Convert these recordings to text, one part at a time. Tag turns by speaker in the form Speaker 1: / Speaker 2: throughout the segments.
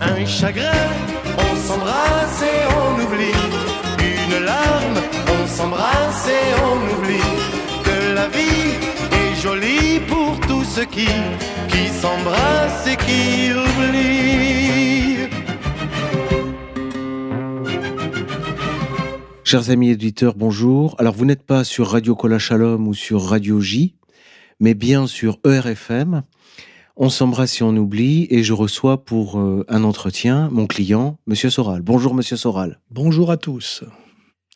Speaker 1: Un chagrin, on s'embrasse et on oublie. Une larme, on s'embrasse et on oublie. Que la vie est jolie pour tous ceux qui, qui s'embrassent et qui oublient.
Speaker 2: Chers amis éditeurs, bonjour. Alors, vous n'êtes pas sur Radio Cola Shalom ou sur Radio J, mais bien sur ERFM. On s'embrasse si on oublie et je reçois pour euh, un entretien mon client, Monsieur Soral. Bonjour, Monsieur Soral.
Speaker 3: Bonjour à tous.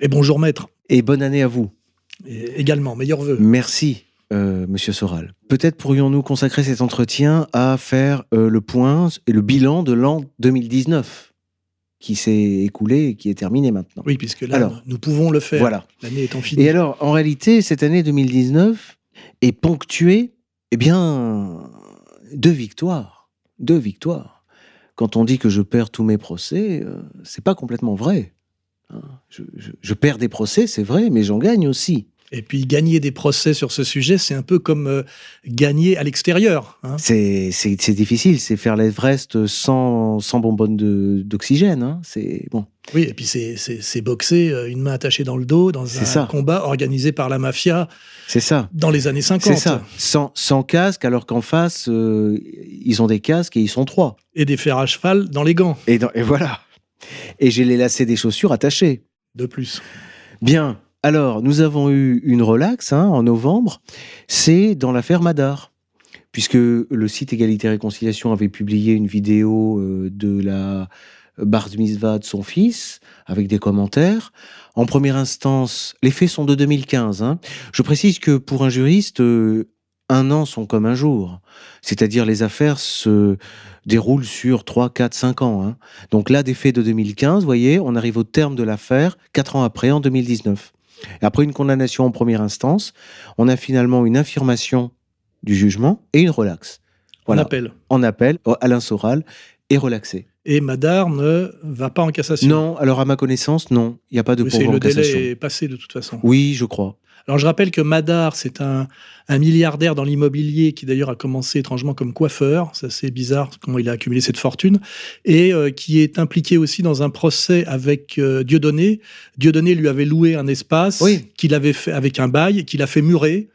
Speaker 3: Et bonjour, maître.
Speaker 2: Et bonne année à vous.
Speaker 3: Et également, meilleurs vœux.
Speaker 2: Merci, euh, Monsieur Soral. Peut-être pourrions-nous consacrer cet entretien à faire euh, le point et le bilan de l'an 2019 qui s'est écoulé et qui est terminé maintenant.
Speaker 3: Oui, puisque là,
Speaker 2: Alors,
Speaker 3: nous pouvons le faire.
Speaker 2: Voilà.
Speaker 3: L'année étant finie.
Speaker 2: Et alors, en réalité, cette année 2019 est ponctuée, eh bien, de victoires. De victoires. Quand on dit que je perds tous mes procès, euh, c'est pas complètement vrai. Hein. Je, je- je perds des procès, c'est vrai, mais j'en gagne aussi.
Speaker 3: Et puis, gagner des procès sur ce sujet, c'est un peu comme euh, gagner à l'extérieur. hein.
Speaker 2: C'est difficile, c'est faire l'Everest sans, sans bonbonne d'oxygène. hein. C'est bon.
Speaker 3: Oui, et puis c'est- c'est c'est boxer euh, une main attachée dans le dos dans un
Speaker 2: ça.
Speaker 3: combat organisé par la mafia
Speaker 2: C'est ça.
Speaker 3: dans les années 50.
Speaker 2: C'est ça. Sans, sans casque, alors qu'en face, euh, ils ont des casques et ils sont trois.
Speaker 3: Et des fers à cheval dans les gants,
Speaker 2: Et, dans- et voilà. Et j'ai les lacets des chaussures attachés.
Speaker 3: de plus.
Speaker 2: Bien. Alors, nous avons eu une relax hein, en novembre. C'est dans l'affaire Madar. Puisque le site Égalité et Réconciliation avait publié une vidéo euh, de la bar mitzvah de son fils, avec des commentaires. En première instance, les faits sont de 2015. hein. Je précise que pour un juriste, euh, un an sont comme un jour. C'est-à-dire les affaires se déroulent sur 3, 4, 5 ans. hein. Donc là, des faits de 2015, vous voyez, on arrive au terme de l'affaire, 4 ans après, en 2019. Et après une condamnation en première instance, on a finalement une affirmation du jugement et une relaxe.
Speaker 3: On
Speaker 2: Voilà.
Speaker 3: appelle.
Speaker 2: En appel, oh, Alain Soral est relaxé.
Speaker 3: Et Madar ne va pas en cassation.
Speaker 2: Non, alors à ma connaissance, non. Il n'y a pas de
Speaker 3: Oui, c'est
Speaker 2: pourvoi en
Speaker 3: le
Speaker 2: cassation.
Speaker 3: délai est passé de toute façon.
Speaker 2: Oui, je crois.
Speaker 3: Alors je rappelle que Madar, c'est un, un milliardaire dans l'immobilier qui d'ailleurs a commencé étrangement comme coiffeur, c'est assez bizarre comment il a accumulé cette fortune, et euh, qui est impliqué aussi dans un procès avec euh, Dieudonné. Dieudonné lui avait loué un espace
Speaker 2: Oui.
Speaker 3: qu'il avait fait avec un bail, qu'il a fait murer,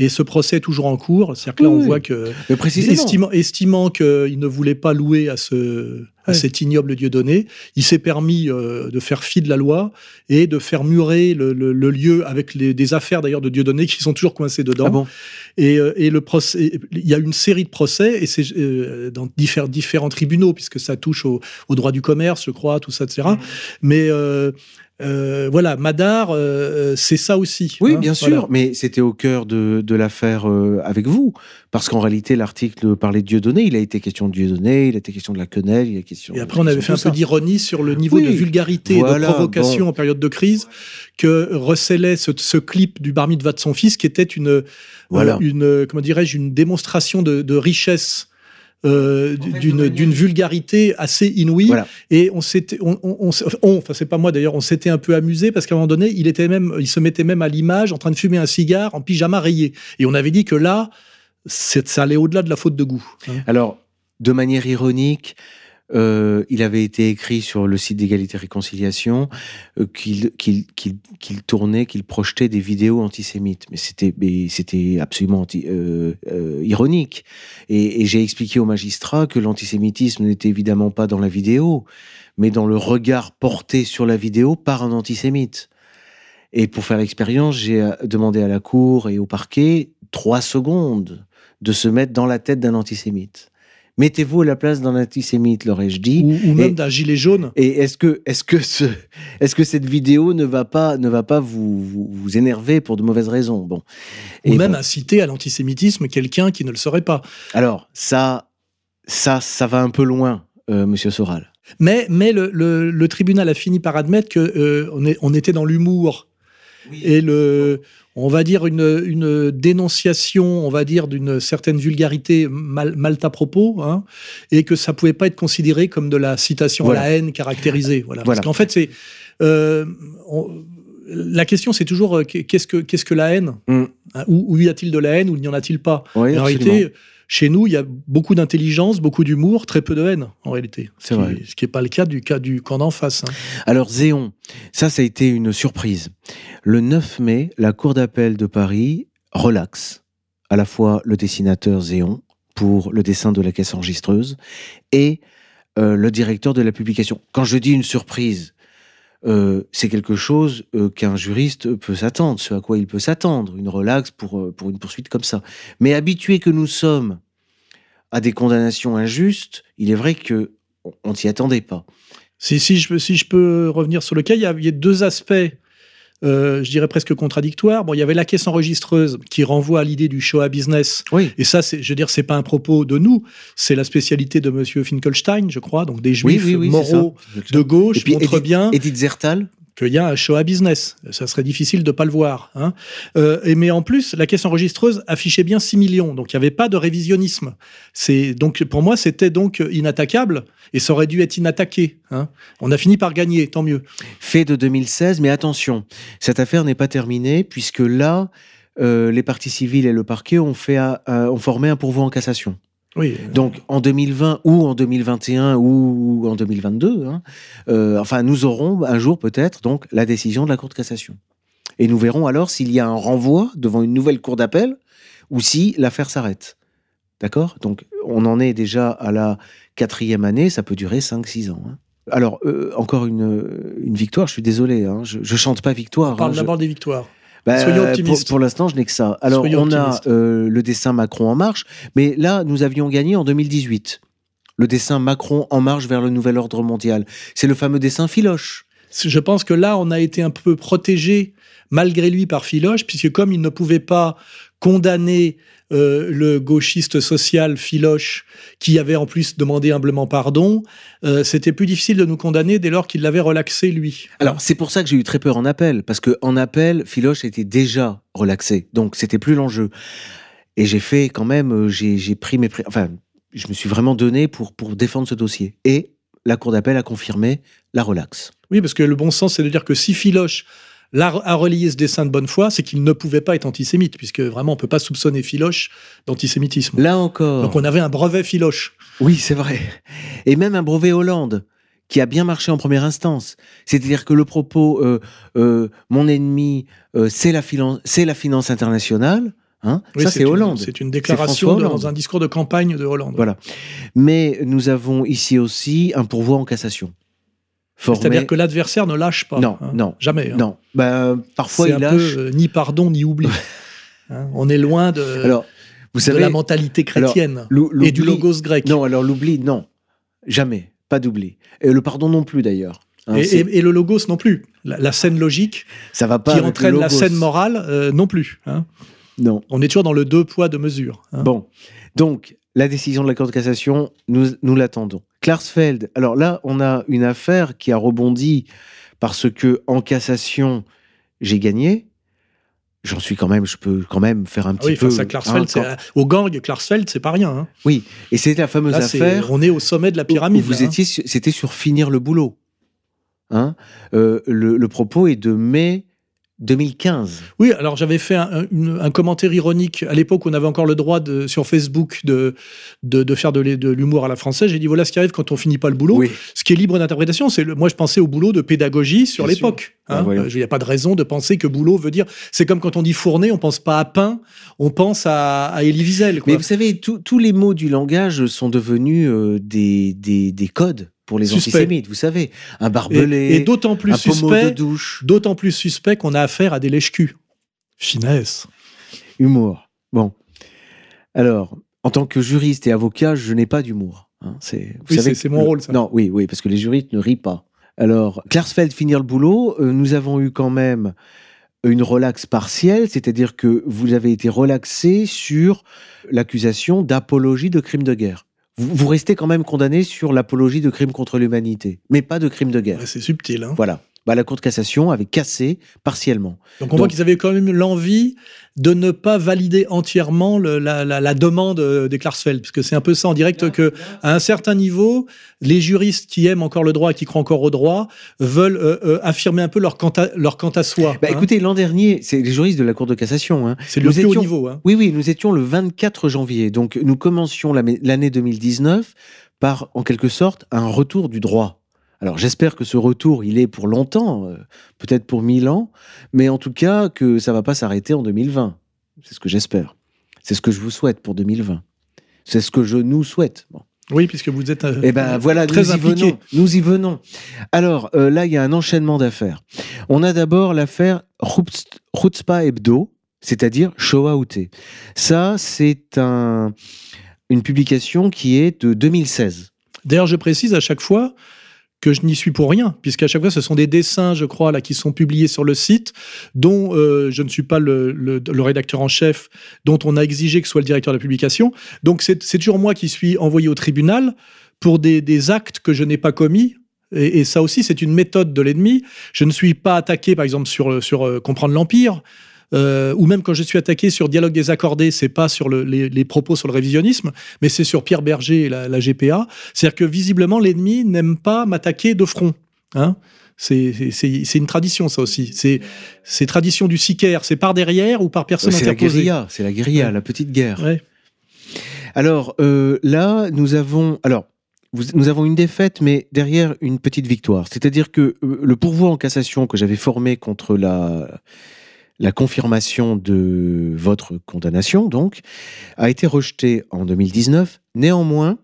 Speaker 3: et ce procès est toujours en cours. C'est-à-dire que là,
Speaker 2: Oui,
Speaker 3: on
Speaker 2: oui.
Speaker 3: voit que
Speaker 2: Mais précisément.
Speaker 3: estimant, estimant qu'il ne voulait pas louer à, ce, à cet ignoble Dieudonné, il s'est permis euh, de faire fi de la loi et de faire murer le, le- le lieu avec les, des affaires d'ailleurs de Dieudonné qui sont toujours coincées dedans.
Speaker 2: Ah bon
Speaker 3: Et, euh, et le procès, il y a une série de procès et c'est euh, dans diffé- différents tribunaux puisque ça touche au, au droit du commerce, je crois, tout ça, etc.
Speaker 2: Mmh.
Speaker 3: Mais euh, euh, voilà, Madar, euh, c'est ça aussi.
Speaker 2: Oui,
Speaker 3: hein,
Speaker 2: bien
Speaker 3: voilà.
Speaker 2: sûr, mais c'était au cœur de, de l'affaire euh, avec vous. Parce qu'en réalité, l'article parlait de Dieudonné, il a été question de Dieudonné, il a été question de la quenelle, il a été question...
Speaker 3: Et après, on avait fait un peu d'ironie sur le niveau
Speaker 2: Oui,
Speaker 3: de vulgarité et de provocation
Speaker 2: bon.
Speaker 3: en période de crise que recélait ce, ce clip du bar mitzvah de son fils, qui était une, euh,
Speaker 2: Voilà.
Speaker 3: une euh, comment dirais-je, une démonstration de, de richesse. Euh, d'une vulgarité assez inouïe
Speaker 2: Voilà.
Speaker 3: et on s'était on, enfin c'est pas moi d'ailleurs on s'était un peu amusé parce qu'à un moment donné il était même il se mettait même à l'image en train de fumer un cigare en pyjama rayé et on avait dit que là c'est- ça allait au-delà de la faute de goût hein.
Speaker 2: Alors, de manière ironique, euh, il avait été écrit sur le site d'égalité réconciliation euh, qu'il tournait, qu'il projetait des vidéos antisémites. Mais c'était absolument euh, ironique. Et, et j'ai expliqué au magistrat que l'antisémitisme n'était évidemment pas dans la vidéo, mais dans le regard porté sur la vidéo par un antisémite. Et pour faire l'expérience, j'ai demandé à la cour et au parquet trois secondes de se mettre dans la tête d'un antisémite. Mettez-vous à la place d'un antisémite, leur ai-je dit.
Speaker 3: ou, ou même d'un gilet jaune
Speaker 2: Et est-ce que, est-ce que ce, est-ce que cette vidéo ne va pas, ne va pas vous, vous, vous énerver pour de mauvaises raisons? Bon.
Speaker 3: ou
Speaker 2: Et
Speaker 3: même
Speaker 2: bon.
Speaker 3: inciter à l'antisémitisme quelqu'un qui ne le serait pas.
Speaker 2: Alors, ça, ça, ça va un peu loin, euh, Monsieur Soral.
Speaker 3: Mais, mais le, le- le tribunal a fini par admettre que euh, on, est- on était dans l'humour et le, on va dire une, une dénonciation, on va dire d'une certaine vulgarité mal, mal à propos, hein, et que ça pouvait pas être considéré comme de la citation
Speaker 2: Voilà.
Speaker 3: à la haine caractérisée. Voilà.
Speaker 2: Voilà.
Speaker 3: Parce qu'en fait, c'est euh, on- la question, c'est toujours euh, qu'est-ce que, qu'est-ce que la haine?
Speaker 2: Mm.
Speaker 3: Où, où y a-t-il de la haine ou n'y en a-t-il pas?
Speaker 2: Oui,
Speaker 3: En réalité, chez nous, il y a beaucoup d'intelligence, beaucoup d'humour, très peu de haine, en réalité.
Speaker 2: C'est vrai.
Speaker 3: Ce qui n'est pas le cas du, cas du camp d'en face. hein.
Speaker 2: Alors Zéon, ça, ça a été une surprise. Le 9 mai, la Cour d'appel de Paris relaxe à la fois le dessinateur Zéon pour le dessin de la caisse enregistreuse et euh, le directeur de la publication. Quand je dis une surprise, euh, c'est quelque chose euh, qu'un juriste peut s'attendre, ce à quoi il peut s'attendre, une relaxe pour, euh, pour une poursuite comme ça. Mais habitués que nous sommes à des condamnations injustes, il est vrai que on- on s'y attendait pas.
Speaker 3: Si, si, je, si je peux revenir sur le cas, il y a deux aspects, euh, je dirais presque contradictoires. Bon, il y avait la caisse enregistreuse qui renvoie à l'idée du show à business.
Speaker 2: Oui.
Speaker 3: Et ça, c'est, je veux dire, c'est pas un propos de nous, c'est la spécialité de Monsieur Finkelstein, je crois, donc des juifs moraux de gauche
Speaker 2: Et puis Edith-
Speaker 3: bien
Speaker 2: Edith Zertal
Speaker 3: qu'il y a un show à business. Ça serait difficile de pas le voir. Hein. Euh, et mais en plus, la caisse enregistreuse affichait bien 6 millions, donc il n'y avait pas de révisionnisme. Donc pour moi, c'était donc inattaquable et ça aurait dû être inattaqué. Hein. On a fini par gagner, tant mieux.
Speaker 2: fait de 2016, mais attention, cette affaire n'est pas terminée puisque là, euh, les parties civiles et le parquet ont, ont formé un pourvoi en cassation.
Speaker 3: Oui.
Speaker 2: Donc en 2020 ou en 2021 ou en 2022, hein, euh, enfin nous aurons un jour peut-être donc la décision de la Cour de cassation. Et nous verrons alors s'il y a un renvoi devant une nouvelle Cour d'appel ou si l'affaire s'arrête. D'accord? Donc on en est déjà à la quatrième année, ça peut durer 5-6 ans. hein. Alors, euh, encore une, une victoire, je suis désolé, hein, je, je chante pas victoire.
Speaker 3: On parle
Speaker 2: je-
Speaker 3: d'abord des victoires.
Speaker 2: Bah,
Speaker 3: Soyons optimistes.
Speaker 2: Pour, pour l'instant, je n'ai que ça. Alors,
Speaker 3: Soyons
Speaker 2: on a euh, le dessin Macron en marche, mais là, nous avions gagné en 2018. Le dessin Macron en marche vers le nouvel ordre mondial. C'est le fameux dessin Philoche.
Speaker 3: Je pense que là, on a été un peu protégé malgré lui par Philoche, puisque comme il ne pouvait pas condamner euh, le gauchiste social Philoche, qui avait en plus demandé humblement pardon, euh, c'était plus difficile de nous condamner dès lors qu'il l'avait relaxé lui.
Speaker 2: Alors, c'est pour ça que j'ai eu très peur en appel, parce que en appel, Philoche était déjà relaxé, donc c'était plus l'enjeu. Et j'ai fait quand même, euh, j'ai pris mes, enfin, je me suis vraiment donné pour pour défendre ce dossier. Et la cour d'appel a confirmé la relaxe.
Speaker 3: Oui, parce que le bon sens, c'est de dire que si Philoche l'a- a relié ce dessin de bonne foi, c'est qu'il ne pouvait pas être antisémite, puisque vraiment, on peut pas soupçonner Philoche d'antisémitisme.
Speaker 2: Là encore.
Speaker 3: Donc on avait un brevet Philoche.
Speaker 2: Oui, c'est vrai. Et même un brevet Hollande qui a bien marché en première instance. C'est-à-dire que le propos euh, euh, mon ennemi, euh, c'est la, finance internationale, hein,
Speaker 3: Oui,
Speaker 2: ça c'est Hollande.
Speaker 3: C'est une déclaration de- dans un discours de campagne de Hollande.
Speaker 2: Voilà. Mais nous avons ici aussi un pourvoi en cassation. Formé-
Speaker 3: C'est-à-dire que l'adversaire ne lâche pas.
Speaker 2: Non,
Speaker 3: hein.
Speaker 2: non,
Speaker 3: Jamais. hein.
Speaker 2: Non, bah, parfois
Speaker 3: C'est
Speaker 2: il lâche.
Speaker 3: peu euh, ni pardon ni oubli. Hein, on est loin de,
Speaker 2: Alors, vous
Speaker 3: de
Speaker 2: savez,
Speaker 3: la mentalité chrétienne et du logos grec.
Speaker 2: Non, alors l'oubli, non, jamais, pas d'oubli. Et le pardon non plus d'ailleurs.
Speaker 3: Et,
Speaker 2: c'est-
Speaker 3: et- et le logos non plus. La, la scène logique
Speaker 2: ça va pas
Speaker 3: qui entraîne la scène morale euh, non plus.
Speaker 2: Non.
Speaker 3: On est toujours dans le deux poids, deux mesures.
Speaker 2: Bon, donc la décision de la Cour de cassation, nous, nous l'attendons. Klarsfeld, alors là, on a une affaire qui a rebondi parce que en cassation, j'ai gagné. J'en suis quand même, je peux quand même faire un
Speaker 3: Ah
Speaker 2: petit
Speaker 3: oui,
Speaker 2: peu.
Speaker 3: face à Klarsfeld,
Speaker 2: hein, quand-
Speaker 3: au gang Klarsfeld, c'est pas rien. hein.
Speaker 2: Oui, et c'est la fameuse
Speaker 3: Là,
Speaker 2: affaire.
Speaker 3: on est au sommet de la pyramide.
Speaker 2: où vous
Speaker 3: là, hein.
Speaker 2: étiez, c'était sur finir le boulot. Hein Euh, le, le propos est de mai 2015.
Speaker 3: Oui, alors j'avais fait un, un- une- un commentaire ironique à l'époque où on avait encore le droit de, sur Facebook de, de, de faire de, l'humour à la française. J'ai dit voilà ce qui arrive quand on finit pas le boulot.
Speaker 2: Oui.
Speaker 3: Ce qui est libre d'interprétation, c'est moi je pensais au boulot de pédagogie sur l'époque.
Speaker 2: Ah,
Speaker 3: hein. Il n'y a pas de raison de penser que boulot veut dire. C'est comme quand on dit fourner, on pense pas à pain, on pense à, à Elie Wiesel, quoi.
Speaker 2: Mais vous savez, tous- tous les mots du langage sont devenus euh, des, des, des codes pour les
Speaker 3: Suspect.
Speaker 2: antisémites. Vous savez, un barbelé,
Speaker 3: et d'autant plus
Speaker 2: un pommeau de
Speaker 3: suspect,
Speaker 2: douche,
Speaker 3: d'autant plus suspect qu'on a affaire à des lèche-culs. Finesse.
Speaker 2: humour. Bon. Alors, en tant que juriste et avocat, je n'ai pas d'humour. hein. C'est, vous
Speaker 3: Oui,
Speaker 2: savez,
Speaker 3: c'est- mon
Speaker 2: le-
Speaker 3: rôle, ça.
Speaker 2: Non, oui, oui, parce que les juristes ne rient pas. Alors, Klarsfeld finir le boulot, euh, nous avons eu quand même une relaxe partielle, c'est-à-dire que vous avez été relaxé sur l'accusation d'apologie de crime de guerre. Vous, vous restez quand même condamné sur l'apologie de crime contre l'humanité, mais pas de crime de guerre.
Speaker 3: Ouais, c'est subtil. hein.
Speaker 2: Voilà. Bah, la Cour de cassation avait cassé partiellement.
Speaker 3: Donc on voit qu'ils avaient quand même l'envie de ne pas valider entièrement le- la, la- la demande euh, des Klarsfeld, parce que c'est un peu ça en direct que à un certain niveau, les juristes qui aiment encore le droit et qui croient encore au droit veulent euh, euh, affirmer un peu leur quant à, leur quant à soi.
Speaker 2: Bah,
Speaker 3: hein.
Speaker 2: écoutez, l'an dernier, c'est les juristes de la Cour de cassation. Hein.
Speaker 3: c'est le
Speaker 2: nous
Speaker 3: plus haut niveau. hein.
Speaker 2: Oui, oui, nous étions le 24 janvier. Donc, nous commencions l'année 2019 par, en quelque sorte, un retour du droit. Alors, j'espère que ce retour, il est pour longtemps, euh, peut-être pour mille ans, mais en tout cas, que ça va pas s'arrêter en 2020. C'est ce que j'espère. C'est ce que je vous souhaite pour 2020. C'est ce que je nous souhaite. Bon.
Speaker 3: Oui, puisque vous êtes euh,
Speaker 2: Eh ben voilà,
Speaker 3: très
Speaker 2: nous y venons. Nous y venons. Alors euh, là, il y a un enchaînement d'affaires. On a d'abord l'affaire Rutzpa Hebdo, c'est-à-dire Shoah Outé. Ça, c'est un, une publication qui est de 2016.
Speaker 3: D'ailleurs, je précise à chaque fois que je n'y suis pour rien, puisqu'à chaque fois, ce sont des dessins, je crois, là, qui sont publiés sur le site, dont euh, je ne suis pas le, rédacteur en chef, dont on a exigé que soit le directeur de la publication. Donc, c'est toujours moi qui suis envoyé au tribunal pour des, actes que je n'ai pas commis. Et, et ça aussi, c'est une méthode de l'ennemi. Je ne suis pas attaqué, par exemple, sur, sur euh, Comprendre l'Empire, euh, ou même quand je suis attaqué sur Dialogue désaccordé, c'est pas sur le- les, les propos sur le révisionnisme, mais c'est sur Pierre Berger et la, la GPA. C'est-à-dire que visiblement, l'ennemi n'aime pas m'attaquer de front. Hein c'est une tradition, ça aussi. C'est tradition du sicaire. C'est par derrière ou par personne
Speaker 2: C'est la guérilla, c'est la guérilla,
Speaker 3: Ouais.
Speaker 2: la petite guerre.
Speaker 3: Ouais.
Speaker 2: Alors euh, là, nous avons, alors vous- nous avons une défaite, mais derrière une petite victoire. C'est-à-dire que euh, le pourvoi en cassation que j'avais formé contre la la confirmation de votre condamnation, donc, a été rejeté en 2019. Néanmoins,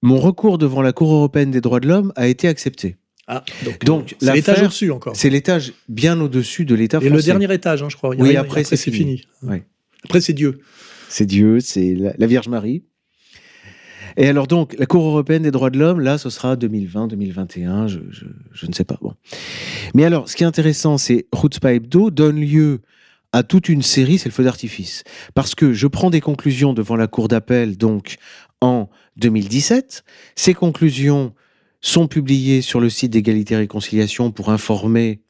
Speaker 2: mon recours devant la Cour européenne des droits de l'homme a été accepté.
Speaker 3: Ah, donc,
Speaker 2: Donc,
Speaker 3: c'est l'étage au-dessus encore.
Speaker 2: C'est l'étage bien au-dessus de l'État
Speaker 3: Et
Speaker 2: français.
Speaker 3: le dernier étage, hein, je crois. Il a
Speaker 2: Oui,
Speaker 3: rien,
Speaker 2: après, c'est fini. Ouais.
Speaker 3: Après, c'est Dieu.
Speaker 2: c'est Dieu, c'est la, la Vierge Marie. Et alors donc, la Cour européenne des droits de l'homme, là, ce sera 2020, 2021, je, je, ne sais pas. Bon. Mais alors, ce qui est intéressant, c'est Chutzpah Hebdo donne lieu à toute une série, c'est le feu d'artifice. Parce que je prends des conclusions devant la Cour d'appel, donc, en 2017. Ces conclusions sont publiées sur le site d'égalité et réconciliation pour informer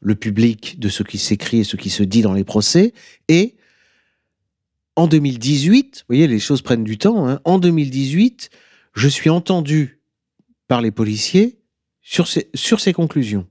Speaker 2: le public de ce qui s'écrit et ce qui se dit dans les procès. Et en 2018, vous voyez, les choses prennent du temps, hein, en 2018, je suis entendu par les policiers sur ces, sur ces conclusions.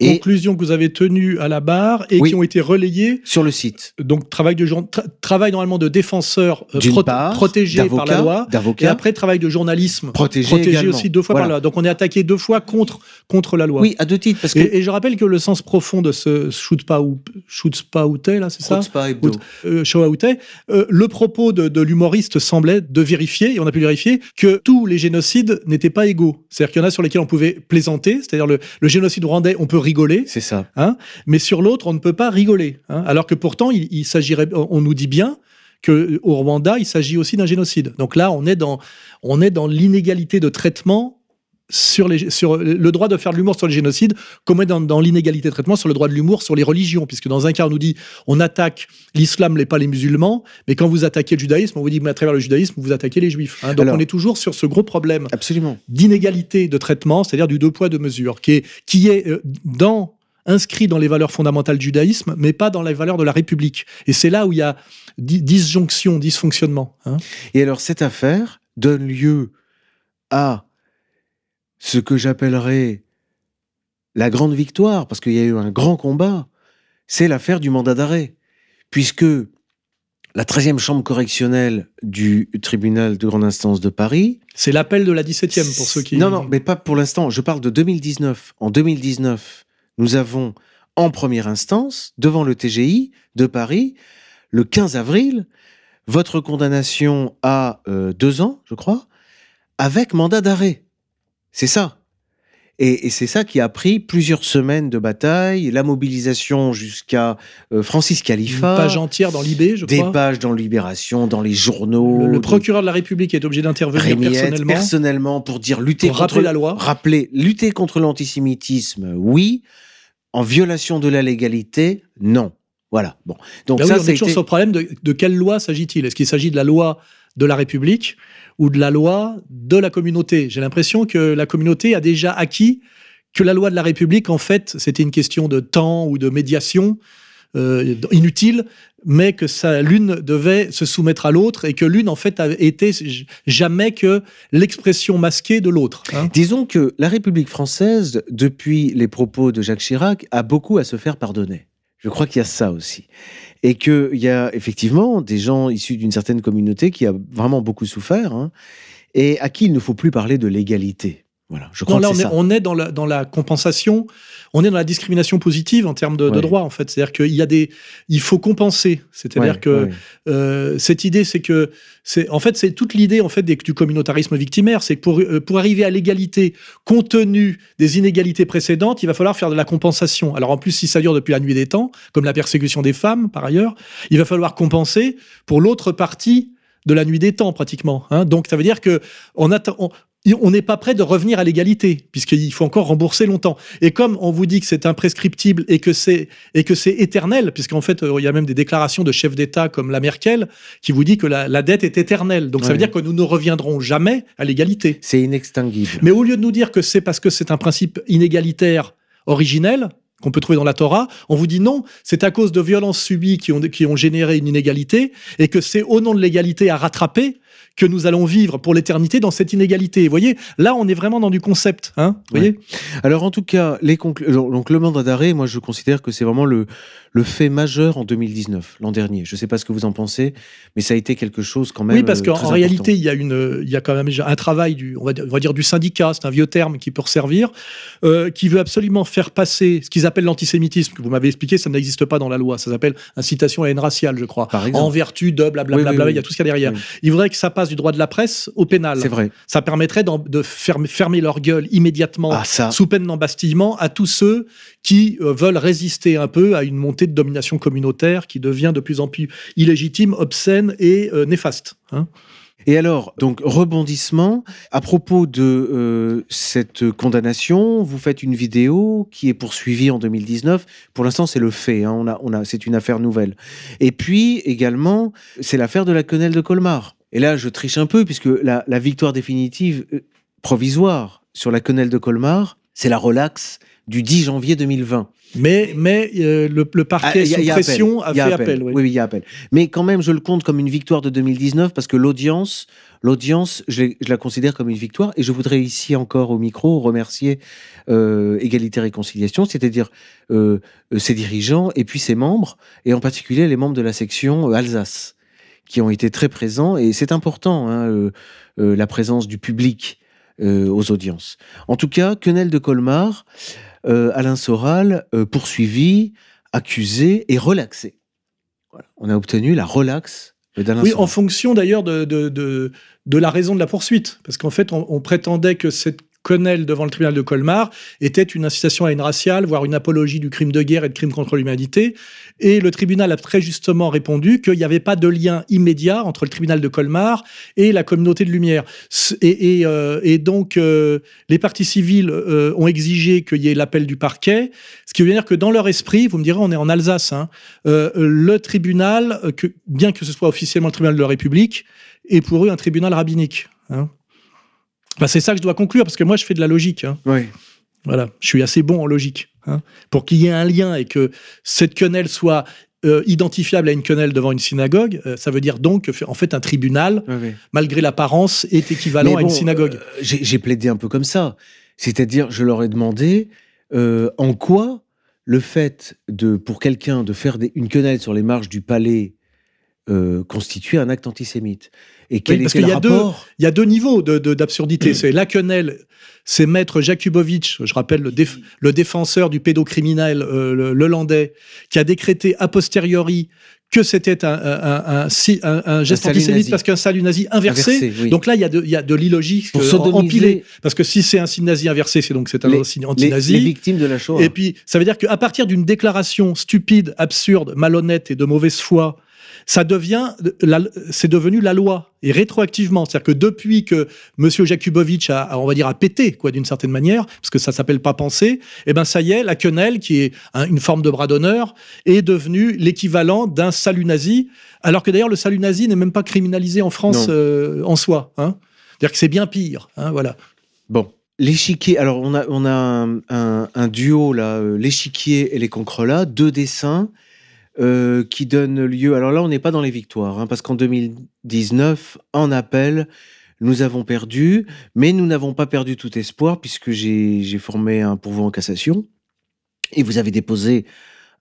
Speaker 2: Et
Speaker 3: Conclusions que vous avez tenues à la barre et
Speaker 2: Oui.
Speaker 3: qui ont été relayées.
Speaker 2: sur le site.
Speaker 3: Donc, travail, de tra- travail normalement de défenseur euh,
Speaker 2: part,
Speaker 3: protégé par la loi. Et après, travail de journalisme
Speaker 2: protégé,
Speaker 3: protégé aussi deux fois
Speaker 2: Voilà.
Speaker 3: par la loi. Donc, on est attaqué deux fois contre, contre la loi.
Speaker 2: Oui, à deux titres, parce que
Speaker 3: Et, et je rappelle que le sens profond de ce shoot pas ou shoot pas là, c'est ça
Speaker 2: Chutzpah Hebdo.
Speaker 3: euh, Outé, euh, le propos de, de l'humoriste semblait de vérifier, et on a pu vérifier, que tous les génocides n'étaient pas égaux. C'est-à-dire qu'il y en a sur lesquels on pouvait plaisanter, c'est-à-dire le, le génocide rwandais, on peut rigoler,
Speaker 2: C'est ça.
Speaker 3: mais sur l'autre, on ne peut pas rigoler. hein. alors que pourtant, il, il s'agirait, on nous dit bien que au Rwanda, il s'agit aussi d'un génocide. Donc là, on est dans, on est dans l'inégalité de traitement sur, les, sur le droit de faire de l'humour sur les génocides, comme on est dans, dans l'inégalité de traitement sur le droit de l'humour sur les religions, puisque dans un cas, on nous dit on attaque l'islam, mais pas les musulmans, mais quand vous attaquez le judaïsme, on vous dit mais à travers le judaïsme, vous attaquez les juifs. hein. donc
Speaker 2: Alors-
Speaker 3: on est toujours sur ce gros problème
Speaker 2: Absolument.
Speaker 3: d'inégalité de traitement, c'est-à-dire du deux poids deux mesures, qui est, qui est euh, dans inscrit dans les valeurs fondamentales du judaïsme, mais pas dans les valeurs de la République. Et c'est là où il y a di- disjonction, dysfonctionnement. hein.
Speaker 2: Et alors, cette affaire donne lieu à ce que j'appellerais la grande victoire, parce qu'il y a eu un grand combat, c'est l'affaire du mandat d'arrêt. Puisque la 13e chambre correctionnelle du tribunal de grande instance de Paris.
Speaker 3: C'est l'appel de la 17e pour ceux qui.
Speaker 2: Non, non, mais pas pour l'instant. Je parle de 2019. En 2019, nous avons en première instance, devant le TGI de Paris, le 15 avril, votre condamnation à euh, deux ans, je crois, avec mandat d'arrêt. C'est ça. Et, et c'est ça qui a pris plusieurs semaines de bataille, la mobilisation jusqu'à euh, Francis
Speaker 3: Une
Speaker 2: Khalifa,
Speaker 3: page entière dans l'IB, je
Speaker 2: des
Speaker 3: crois.
Speaker 2: pages dans Libération, dans les journaux.
Speaker 3: Le, procureur de la République est obligé d'intervenir personnellement
Speaker 2: personnellement, pour dire lutter
Speaker 3: pour
Speaker 2: contre
Speaker 3: la loi.
Speaker 2: rappeler lutter contre l'antisémitisme, oui. En violation de la légalité, non. Voilà. Bon. Donc
Speaker 3: Ben
Speaker 2: ça,
Speaker 3: oui, on est
Speaker 2: a
Speaker 3: toujours
Speaker 2: été-
Speaker 3: sur le problème de, de quelle loi s'agit-il? Est-ce qu'il s'agit de la loi de la République ou de la loi de la communauté J'ai l'impression que la communauté a déjà acquis que la loi de la République, en fait, c'était une question de temps ou de médiation euh, inutile, mais que l'une devait se soumettre à l'autre et que l'une, en fait, été jamais que l'expression masquée de l'autre.
Speaker 2: hein. Disons que la République française, depuis les propos de Jacques Chirac, a beaucoup à se faire pardonner. Je crois qu'il y a ça aussi. Et qu'il y a effectivement des gens issus d'une certaine communauté qui a vraiment beaucoup souffert, hein, et à qui il ne faut plus parler de l'égalité. Voilà, je crois
Speaker 3: Non, là,
Speaker 2: que
Speaker 3: on est,
Speaker 2: ça.
Speaker 3: on est dans la, dans la compensation, on est dans la discrimination positive en termes de, de
Speaker 2: Ouais.
Speaker 3: droit, en fait. C'est-à-dire qu'il y a des. Il faut compenser. C'est-à-dire
Speaker 2: Ouais,
Speaker 3: que
Speaker 2: ouais.
Speaker 3: euh, cette idée, c'est que. c'est En fait, c'est toute l'idée en fait, des- du communautarisme victimaire. C'est que pour, euh, pour arriver à l'égalité, compte tenu des inégalités précédentes, il va falloir faire de la compensation. Alors, en plus, si ça dure depuis la nuit des temps, comme la persécution des femmes, par ailleurs, il va falloir compenser pour l'autre partie de la nuit des temps, pratiquement. hein. Donc, ça veut dire que on attend. on- on n'est pas prêt de revenir à l'égalité, puisqu'il faut encore rembourser longtemps. Et comme on vous dit que c'est imprescriptible et que c'est et que c'est éternel, puisqu'en fait euh, il y a même des déclarations de chefs d'État comme la Merkel qui vous dit que la, la dette est éternelle. Donc ça veut dire que nous ne reviendrons jamais à l'égalité.
Speaker 2: C'est inextinguible.
Speaker 3: Mais au lieu de nous dire que c'est parce que c'est un principe inégalitaire originel qu'on peut trouver dans la Torah, on vous dit non, c'est à cause de violences subies qui ont, qui ont généré une inégalité et que c'est au nom de l'égalité à rattraper que nous allons vivre pour l'éternité dans cette inégalité. Vous voyez, là, on est vraiment dans du concept. Hein vous voyez
Speaker 2: Alors en tout cas, les conclu- donc le mandat d'arrêt, moi je considère que c'est vraiment le, le fait majeur en 2019, l'an dernier. Je ne sais pas ce que vous en pensez, mais ça a été quelque chose quand même.
Speaker 3: Oui, parce
Speaker 2: euh,
Speaker 3: qu'en
Speaker 2: très
Speaker 3: en réalité, il y a une, il y a quand même un travail du, on va dire, on va dire du syndicat, c'est un vieux terme qui peut resservir, euh, qui veut absolument faire passer ce qu'ils appellent l'antisémitisme, que vous m'avez expliqué, ça n'existe pas dans la loi, ça s'appelle incitation à la haine raciale, je crois.
Speaker 2: Par exemple.
Speaker 3: En vertu de blablabla,
Speaker 2: Oui, oui, oui.
Speaker 3: il y a tout ce qu'il y a derrière. Il voudrait que ça passe du droit de la presse au pénal.
Speaker 2: C'est vrai.
Speaker 3: Ça permettrait de fermer, fermer leur gueule immédiatement,
Speaker 2: Ah
Speaker 3: sous peine d'embastillement, à tous ceux qui euh, veulent résister un peu à une montée de domination communautaire qui devient de plus en plus illégitime, obscène et euh, néfaste. hein.
Speaker 2: Et alors, donc rebondissement à propos de euh, cette condamnation, vous faites une vidéo qui est poursuivie en 2019. Pour l'instant, c'est le fait. hein, on a, on a, c'est une affaire nouvelle. Et puis également, c'est l'affaire de la quenelle de Colmar. Et là, je triche un peu puisque la, la victoire définitive euh, provisoire sur la quenelle de Colmar, c'est la relaxe du 10 janvier 2020.
Speaker 3: Mais, mais euh, le, le
Speaker 2: Ah,
Speaker 3: parquet
Speaker 2: y a-
Speaker 3: sous
Speaker 2: il y a
Speaker 3: pression
Speaker 2: appel.
Speaker 3: a
Speaker 2: y
Speaker 3: fait appel. oui.
Speaker 2: Oui, oui, il y a appel. Mais quand même, je le compte comme une victoire de 2019 parce que l'audience, l'audience, je, la considère comme une victoire. Et je voudrais ici encore au micro remercier euh, Égalité Réconciliation, c'est-à-dire euh, euh, ses dirigeants et puis ses membres, et en particulier les membres de la section euh, Alsace, qui ont été très présents. Et c'est important, hein, euh, euh, la présence du public euh, aux audiences. En tout cas, Quenelle de Colmar, Alain Soral, poursuivi, accusé et relaxé. Voilà. On a obtenu la relaxe
Speaker 3: Oui, en fonction d'ailleurs de, de, de, de la raison de la poursuite. Parce qu'en fait, on, on prétendait que cette quenelle devant le tribunal de Colmar était une incitation à une raciale, voire une apologie du crime de guerre et de crime contre l'humanité. Et le tribunal a très justement répondu qu'il n'y avait pas de lien immédiat entre le tribunal de Colmar et la communauté de Lumière. Euh, et donc, euh, les parties civiles euh, ont exigé qu'il y ait l'appel du parquet, ce qui veut dire que dans leur esprit, vous me direz, on est en Alsace, hein, le tribunal, bien que ce soit officiellement le tribunal de la République, est pour eux un tribunal rabbinique. hein. Bah, c'est ça que je dois conclure, parce que moi, je fais de la logique. hein.
Speaker 2: Oui.
Speaker 3: Voilà, je suis assez bon en logique. hein. Pour qu'il y ait un lien et que cette quenelle soit euh, identifiable à une quenelle devant une synagogue, euh, ça veut dire donc que, en fait, un tribunal,
Speaker 2: oui, oui.
Speaker 3: malgré l'apparence, est équivalent à une synagogue.
Speaker 2: euh, J'ai plaidé un peu comme ça. C'est-à-dire, je leur ai demandé en quoi le fait de, pour quelqu'un de faire des- une quenelle sur les marches du palais constituait un acte antisémite. Et quel
Speaker 3: parce qu'il y a deux-
Speaker 2: rapport?
Speaker 3: Il y a deux niveaux de- de- d'absurdité. C'est la quenelle, c'est maître Jakubowicz, je rappelle le, déf- le défenseur du pédocriminel euh, le, le Landais, qui a décrété a posteriori que c'était un, geste antisémite
Speaker 2: nazi.
Speaker 3: parce qu'un salut nazi inversé.
Speaker 2: Inversé, oui.
Speaker 3: Donc là, il y a de, il y a de l'illogique
Speaker 2: Pour
Speaker 3: euh,
Speaker 2: sodomiser
Speaker 3: empilé. Parce que si c'est un signe nazi inversé, c'est donc c'est un signe
Speaker 2: les-
Speaker 3: anti-nazi.
Speaker 2: les victimes de la Shoah.
Speaker 3: Et puis, ça veut dire qu'à partir d'une déclaration stupide, absurde, malhonnête et de mauvaise foi, ça devient, c'est devenu la loi et rétroactivement. C'est-à-dire que depuis que Monsieur Jakubowicz a, a, on va dire, a pété, quoi, d'une certaine manière, parce que ça s'appelle pas penser, eh ben, ça y est, la quenelle, qui est un- une forme de bras d'honneur, est devenue l'équivalent d'un salut nazi, alors que d'ailleurs, le salut nazi n'est même pas criminalisé en France euh, en soi, hein. C'est-à-dire que c'est bien pire, hein, voilà.
Speaker 2: Bon. l'échiquier. Alors, on a, on a un, un- un duo là, euh, l'échiquier et les cancrelats, deux dessins euh, qui donnent lieu. Alors là, on n'est pas dans les victoires, hein, parce qu'en 2019, en appel, nous avons perdu, mais nous n'avons pas perdu tout espoir puisque j'ai formé un pourvoi en cassation et vous avez déposé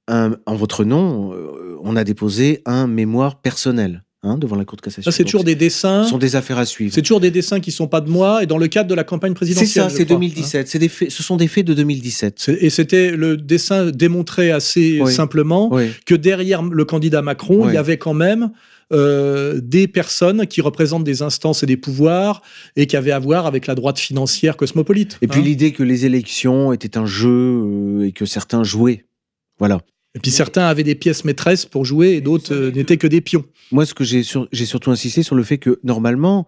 Speaker 2: en votre nom, euh, on a déposé un mémoire personnel hein, devant la Cour de cassation.
Speaker 3: Ça, c'est toujours des dessins.
Speaker 2: ce sont des affaires à suivre.
Speaker 3: C'est toujours des dessins qui sont pas de moi et dans le cadre de la campagne
Speaker 2: C'est
Speaker 3: présidentielle.
Speaker 2: ça, c'est
Speaker 3: crois, hein.
Speaker 2: 2017. C'est des faits, ce sont des faits de 2017.
Speaker 3: C'est- Et c'était le dessin démontré assez
Speaker 2: Oui.
Speaker 3: simplement
Speaker 2: Oui.
Speaker 3: que derrière le candidat Macron,
Speaker 2: Oui.
Speaker 3: il y avait quand même euh, des personnes qui représentent des instances et des pouvoirs et qui avaient à voir avec la droite financière cosmopolite.
Speaker 2: Et puis
Speaker 3: hein.
Speaker 2: l'idée que les élections étaient un jeu euh, et que certains jouaient. Voilà.
Speaker 3: Et puis certains avaient des pièces maîtresses pour jouer et d'autres euh, n'étaient que des pions.
Speaker 2: Moi, ce que j'ai sur- j'ai surtout insisté sur le fait que normalement,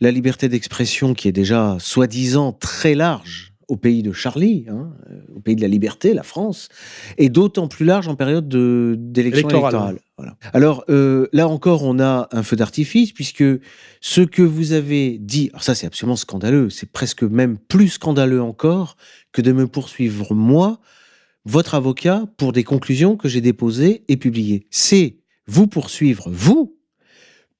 Speaker 2: la liberté d'expression, qui est déjà soi-disant très large au pays de Charlie, hein, euh, au pays de la liberté, la France, est d'autant plus large en période de- d'élection
Speaker 3: Électorale.
Speaker 2: électorale. Voilà. Alors euh, là encore, on a un feu d'artifice puisque ce que vous avez dit, alors ça c'est absolument scandaleux, c'est presque même plus scandaleux encore que de me poursuivre moi, votre avocat, pour des conclusions que j'ai déposées et publiées. C'est vous poursuivre, vous,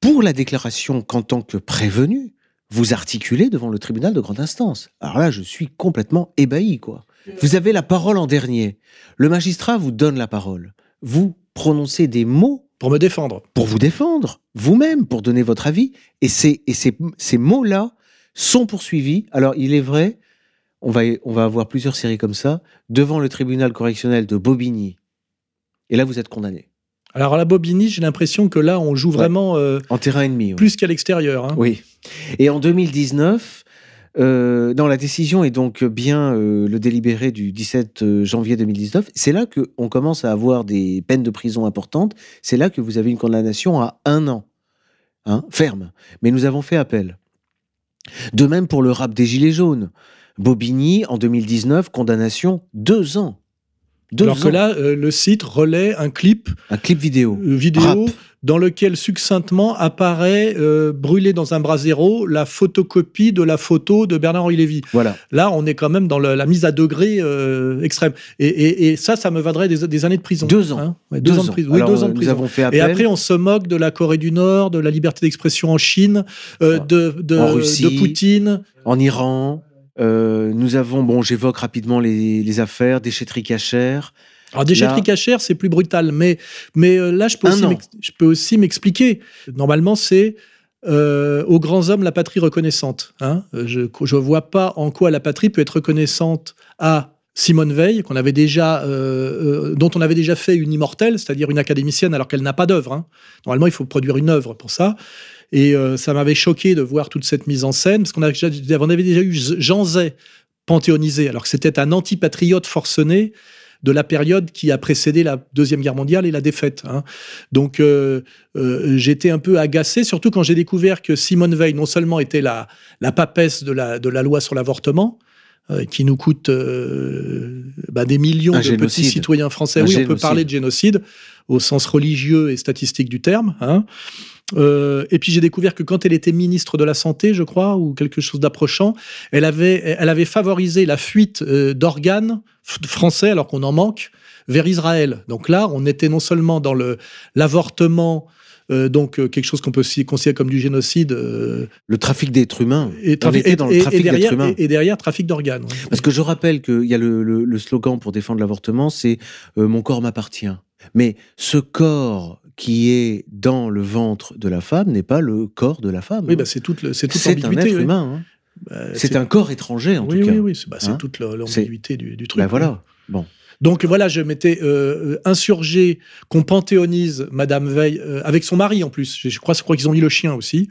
Speaker 2: pour la déclaration qu'en tant que prévenu, vous articulez devant le tribunal de grande instance. Alors là, je suis complètement ébahi, quoi. Vous avez la parole en dernier. Le magistrat vous donne la parole. Vous prononcez des mots
Speaker 3: Pour me défendre.
Speaker 2: pour vous défendre, vous-même, pour donner votre avis. Et, ces, et ces, ces mots-là sont poursuivis. Alors, il est vrai, on va, on va avoir plusieurs séries comme ça, devant le tribunal correctionnel de Bobigny. Et là, vous êtes condamné.
Speaker 3: Alors à la Bobigny, j'ai l'impression que là, on joue vraiment euh,
Speaker 2: En terrain ennemi.
Speaker 3: plus qu'à l'extérieur. hein.
Speaker 2: Oui. Et en 2019, euh, non, la décision est donc bien euh, le délibéré du 17 janvier 2019. C'est là qu'on commence à avoir des peines de prison importantes. C'est là que vous avez une condamnation à un an, hein, ferme. Mais nous avons fait appel. De même pour le rap des Gilets jaunes. Bobigny, en 2019, condamnation deux ans. Deux
Speaker 3: Alors
Speaker 2: ans.
Speaker 3: que là, euh, le site relaie un clip
Speaker 2: un clip vidéo.
Speaker 3: euh, vidéo
Speaker 2: Rap.
Speaker 3: dans lequel succinctement apparaît euh, brûlé dans un brasero la photocopie de la photo de Bernard-Henri Lévy.
Speaker 2: Voilà.
Speaker 3: Là, on est quand même dans la mise à degré euh, extrême. Et, et- et ça, ça me vaudrait des, des années de prison.
Speaker 2: Deux ans.
Speaker 3: Hein Ouais, deux, ans de prison. Oui, deux ans de
Speaker 2: nous
Speaker 3: prison.
Speaker 2: avons fait appel.
Speaker 3: Et après, on se moque de la Corée du Nord, de la liberté d'expression en Chine, euh,
Speaker 2: Ah.
Speaker 3: de, de,
Speaker 2: En Russie.
Speaker 3: de Poutine.
Speaker 2: En Iran, euh, nous avons, bon, j'évoque rapidement les, les affaires, déchetterie cachère.
Speaker 3: Alors, déchetterie
Speaker 2: Là-
Speaker 3: cachère, c'est plus brutal. Mais, mais euh, là, je peux, aussi
Speaker 2: an.
Speaker 3: m'ex- je peux aussi m'expliquer. Normalement, c'est euh, aux grands hommes la patrie reconnaissante. Hein je ne vois pas en quoi la patrie peut être reconnaissante à Simone Veil, qu'on avait déjà, euh, euh, dont on avait déjà fait une immortelle, c'est-à-dire une académicienne, alors qu'elle n'a pas d'œuvre. hein. Normalement, il faut produire une œuvre pour ça. Et euh, ça m'avait choqué de voir toute cette mise en scène, parce qu'on a déjà- avait déjà eu Jean Zay panthéonisé, alors que c'était un antipatriote forcené de la période qui a précédé la Deuxième Guerre mondiale et la défaite. hein. Donc euh, euh, j'étais un peu agacé, surtout quand j'ai découvert que Simone Veil non seulement était la, la papesse de la, de la loi sur l'avortement, euh, qui nous coûte euh, bah, des millions
Speaker 2: Un
Speaker 3: de
Speaker 2: génocide.
Speaker 3: petits citoyens français.
Speaker 2: Un
Speaker 3: oui, on peut parler de génocide au sens religieux et statistique du terme. hein. Euh, et puis j'ai découvert que quand elle était ministre de la Santé, je crois, ou quelque chose d'approchant, elle avait, elle avait favorisé la fuite d'organes français, alors qu'on en manque, vers Israël. Donc là, on était non seulement dans l'avortement, donc euh, quelque chose qu'on peut aussi considérer comme du génocide, euh,
Speaker 2: Le trafic d'êtres humains.
Speaker 3: et, trafic-
Speaker 2: dans le trafic
Speaker 3: derrière,
Speaker 2: humains.
Speaker 3: et, et derrière trafic d'organes. ouais.
Speaker 2: Parce que je rappelle qu'il y a le, le- le slogan pour défendre l'avortement, c'est euh, Mon corps m'appartient. Mais ce corps qui est dans le ventre de la femme n'est pas le corps de la femme.
Speaker 3: Oui, bah, c'est toute, le- c'est
Speaker 2: un
Speaker 3: l'ambiguïté.
Speaker 2: être
Speaker 3: oui.
Speaker 2: humain. hein.
Speaker 3: Bah,
Speaker 2: C'est un corps étranger, en
Speaker 3: oui,
Speaker 2: tout cas.
Speaker 3: oui, oui, c'est bah, c'est
Speaker 2: Hein
Speaker 3: toute la- l'ambiguïté du, du truc.
Speaker 2: Ben voilà. Bon.
Speaker 3: Donc voilà, je m'étais euh, insurgé qu'on panthéonise Madame Veil euh, avec son mari en plus. Je, je crois, je crois qu'ils ont mis le chien aussi.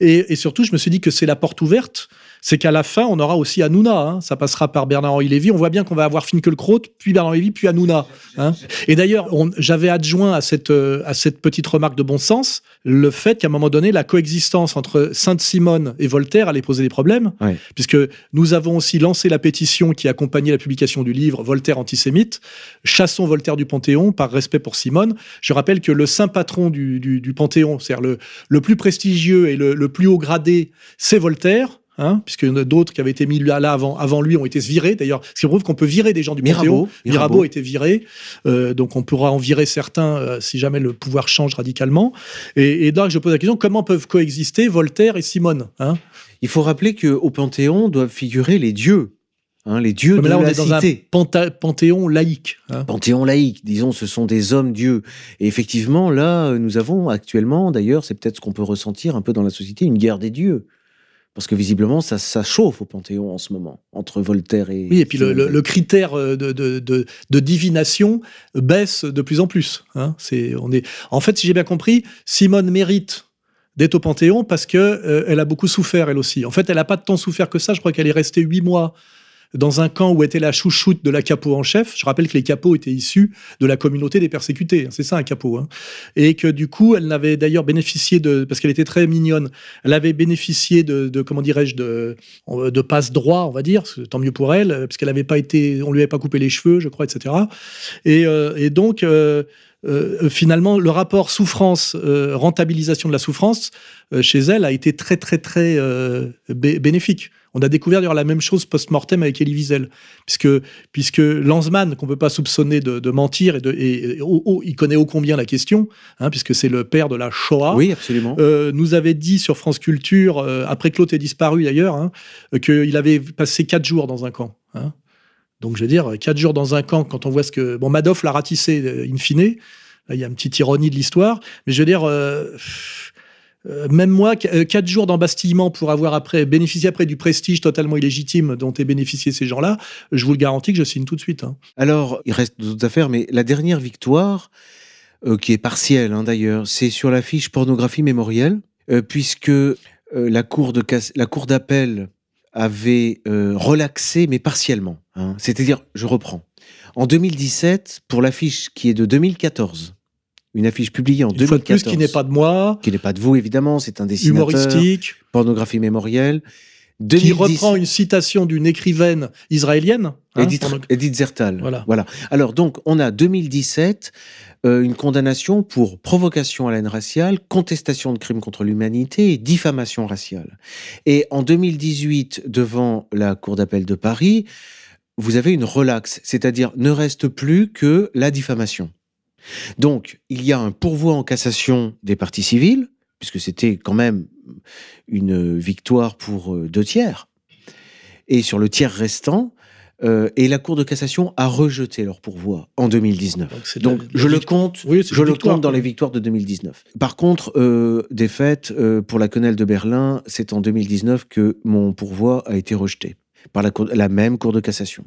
Speaker 3: Et, et surtout, je me suis dit que c'est la porte ouverte. C'est qu'à la fin, on aura aussi Hanouna. Hein. Ça passera par Bernard-Henri Lévy. On voit bien qu'on va avoir Finkielkraut, puis Bernard-Henri Lévy, puis Hanouna. Hein. Et d'ailleurs, j'avais adjoint à cette, euh, à cette petite remarque de bon sens le fait qu'à un moment donné, la coexistence entre Sainte-Simone et Voltaire allait poser des problèmes,
Speaker 2: Ouais.
Speaker 3: puisque nous avons aussi lancé la pétition qui accompagnait la publication du livre Voltaire antisémite. Chassons Voltaire du Panthéon par respect pour Simone. Je rappelle que le saint patron du, du- du Panthéon, c'est-à-dire le, le plus prestigieux et le, le plus haut gradé, c'est Voltaire. Hein, puisque d'autres qui avaient été mis là, là avant, avant lui ont été virés. D'ailleurs, ce qui prouve qu'on peut virer des gens du
Speaker 2: Mirabeau,
Speaker 3: Panthéon. Mirabeau a été viré, euh, donc on pourra en virer certains euh, si jamais le pouvoir change radicalement. Et, et donc je pose la question comment peuvent coexister Voltaire et Simone hein?
Speaker 2: Il faut rappeler qu'au Panthéon doivent figurer les dieux. hein, les dieux
Speaker 3: Mais
Speaker 2: de
Speaker 3: là, on
Speaker 2: la
Speaker 3: est dans un
Speaker 2: cité.
Speaker 3: panta- panthéon laïque. hein.
Speaker 2: Panthéon laïque, disons, ce sont des hommes-dieux. Et effectivement, là, euh, nous avons actuellement, d'ailleurs, c'est peut-être ce qu'on peut ressentir un peu dans la société, une guerre des dieux. Parce que visiblement, ça, ça chauffe au Panthéon en ce moment, entre Voltaire et.
Speaker 3: Oui, et puis le, le- critère euh, de, de, de, de divination baisse de plus en plus. hein. C'est, on est, en fait, si j'ai bien compris, Simone mérite d'être au Panthéon parce que euh, elle a beaucoup souffert elle aussi. En fait, elle n'a pas tant souffert que ça. Je crois qu'elle est restée huit mois dans un camp où était la chouchoute de la capo en chef. Je rappelle que les capos étaient issus de la communauté des persécutés. hein. C'est ça un capot. hein. Et que du coup, elle n'avait d'ailleurs bénéficié de, parce qu'elle était très mignonne, elle avait bénéficié de, de comment dirais-je, de, de passe droit, on va dire, tant mieux pour elle, parce qu'elle n'avait pas été, on lui avait pas coupé les cheveux, je crois, etc. Et, euh, et donc, euh, euh, finalement, le rapport souffrance, euh, de la souffrance euh, chez elle a été très, très, très euh, bé- bénéfique. On a découvert d'ailleurs la même chose post-mortem avec Elie Wiesel, puisque, puisque Lanzmann, qu'on peut pas soupçonner de, de mentir, et, de, et, et- oh, oh, il connaît ô combien la question, hein, puisque c'est le père de la Shoah,
Speaker 2: Oui, absolument.
Speaker 3: euh, nous avait dit sur France Culture, euh, après que l'autre ait disparu d'ailleurs, hein, qu'il avait passé quatre jours dans un camp. hein. Donc je veux dire, quatre jours dans un camp, quand on voit ce que... Bon, Madoff l'a ratissé euh, in fine, Là, il y a une petite ironie de l'histoire, mais je veux dire... euh, euh, même moi, euh, quatre jours d'embastillement pour avoir après bénéficié après du prestige totalement illégitime dont est bénéficié ces gens-là, je vous le garantis que je signe tout de suite. hein.
Speaker 2: Alors, il reste d'autres affaires, mais la dernière victoire, euh, qui est partielle hein, d'ailleurs, c'est sur la fiche pornographie mémorielle, puisque la cour la cour d'appel avait relaxé, mais partiellement. hein. C'est-à-dire, je reprends. En 2017, pour l'affiche qui est de 2014, une affiche publiée en
Speaker 3: Une fois de
Speaker 2: 2014,
Speaker 3: plus, qui n'est pas de moi,
Speaker 2: qui n'est pas de vous évidemment, c'est un dessinateur,
Speaker 3: humoristique,
Speaker 2: pornographie mémorielle.
Speaker 3: qui
Speaker 2: 2010
Speaker 3: reprend une citation d'une écrivaine israélienne. hein,
Speaker 2: Edith,
Speaker 3: pendant-
Speaker 2: Edith Zertal.
Speaker 3: Voilà.
Speaker 2: Alors, donc, on a 2017, euh, une condamnation pour provocation à la haine raciale, contestation de crimes contre l'humanité et diffamation raciale. Et en 2018, devant la Cour d'appel de Paris, vous avez une relaxe, c'est-à-dire ne reste plus que la diffamation. Donc, il y a un pourvoi en cassation des parties civiles, puisque c'était quand même une victoire pour euh, deux tiers. Et sur le tiers restant, euh, et la Cour de cassation a rejeté leur pourvoi en 2019.
Speaker 3: Donc, la-
Speaker 2: je le compte,
Speaker 3: Oui,
Speaker 2: je le compte dans les victoires de 2019. Par contre, euh, des faits euh, pour la quenelle de Berlin, c'est en 2019 que mon pourvoi a été rejeté par la, cour- la même Cour de cassation.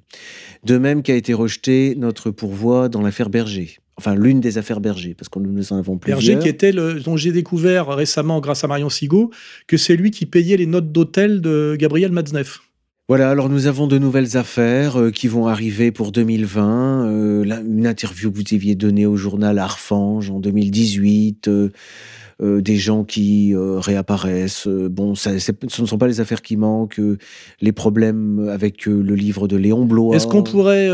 Speaker 2: De même qu'a été rejeté notre pourvoi dans l'affaire Berger. Enfin, l'une des affaires Berger, parce que nous en avons plusieurs.
Speaker 3: Berger, qui était le, dont j'ai découvert récemment, grâce à Marion Sigaud, que c'est lui qui payait les notes d'hôtel de Gabriel Matzneff.
Speaker 2: Voilà, alors nous avons de nouvelles affaires euh, qui vont arriver pour 2020. euh, là, une interview que vous aviez donnée au journal Arfange en 2018. euh, euh, des gens qui euh, réapparaissent. Euh, bon, ça, ce ne sont pas les affaires qui manquent. les problèmes avec le livre de Léon Blois.
Speaker 3: Est-ce qu'on pourrait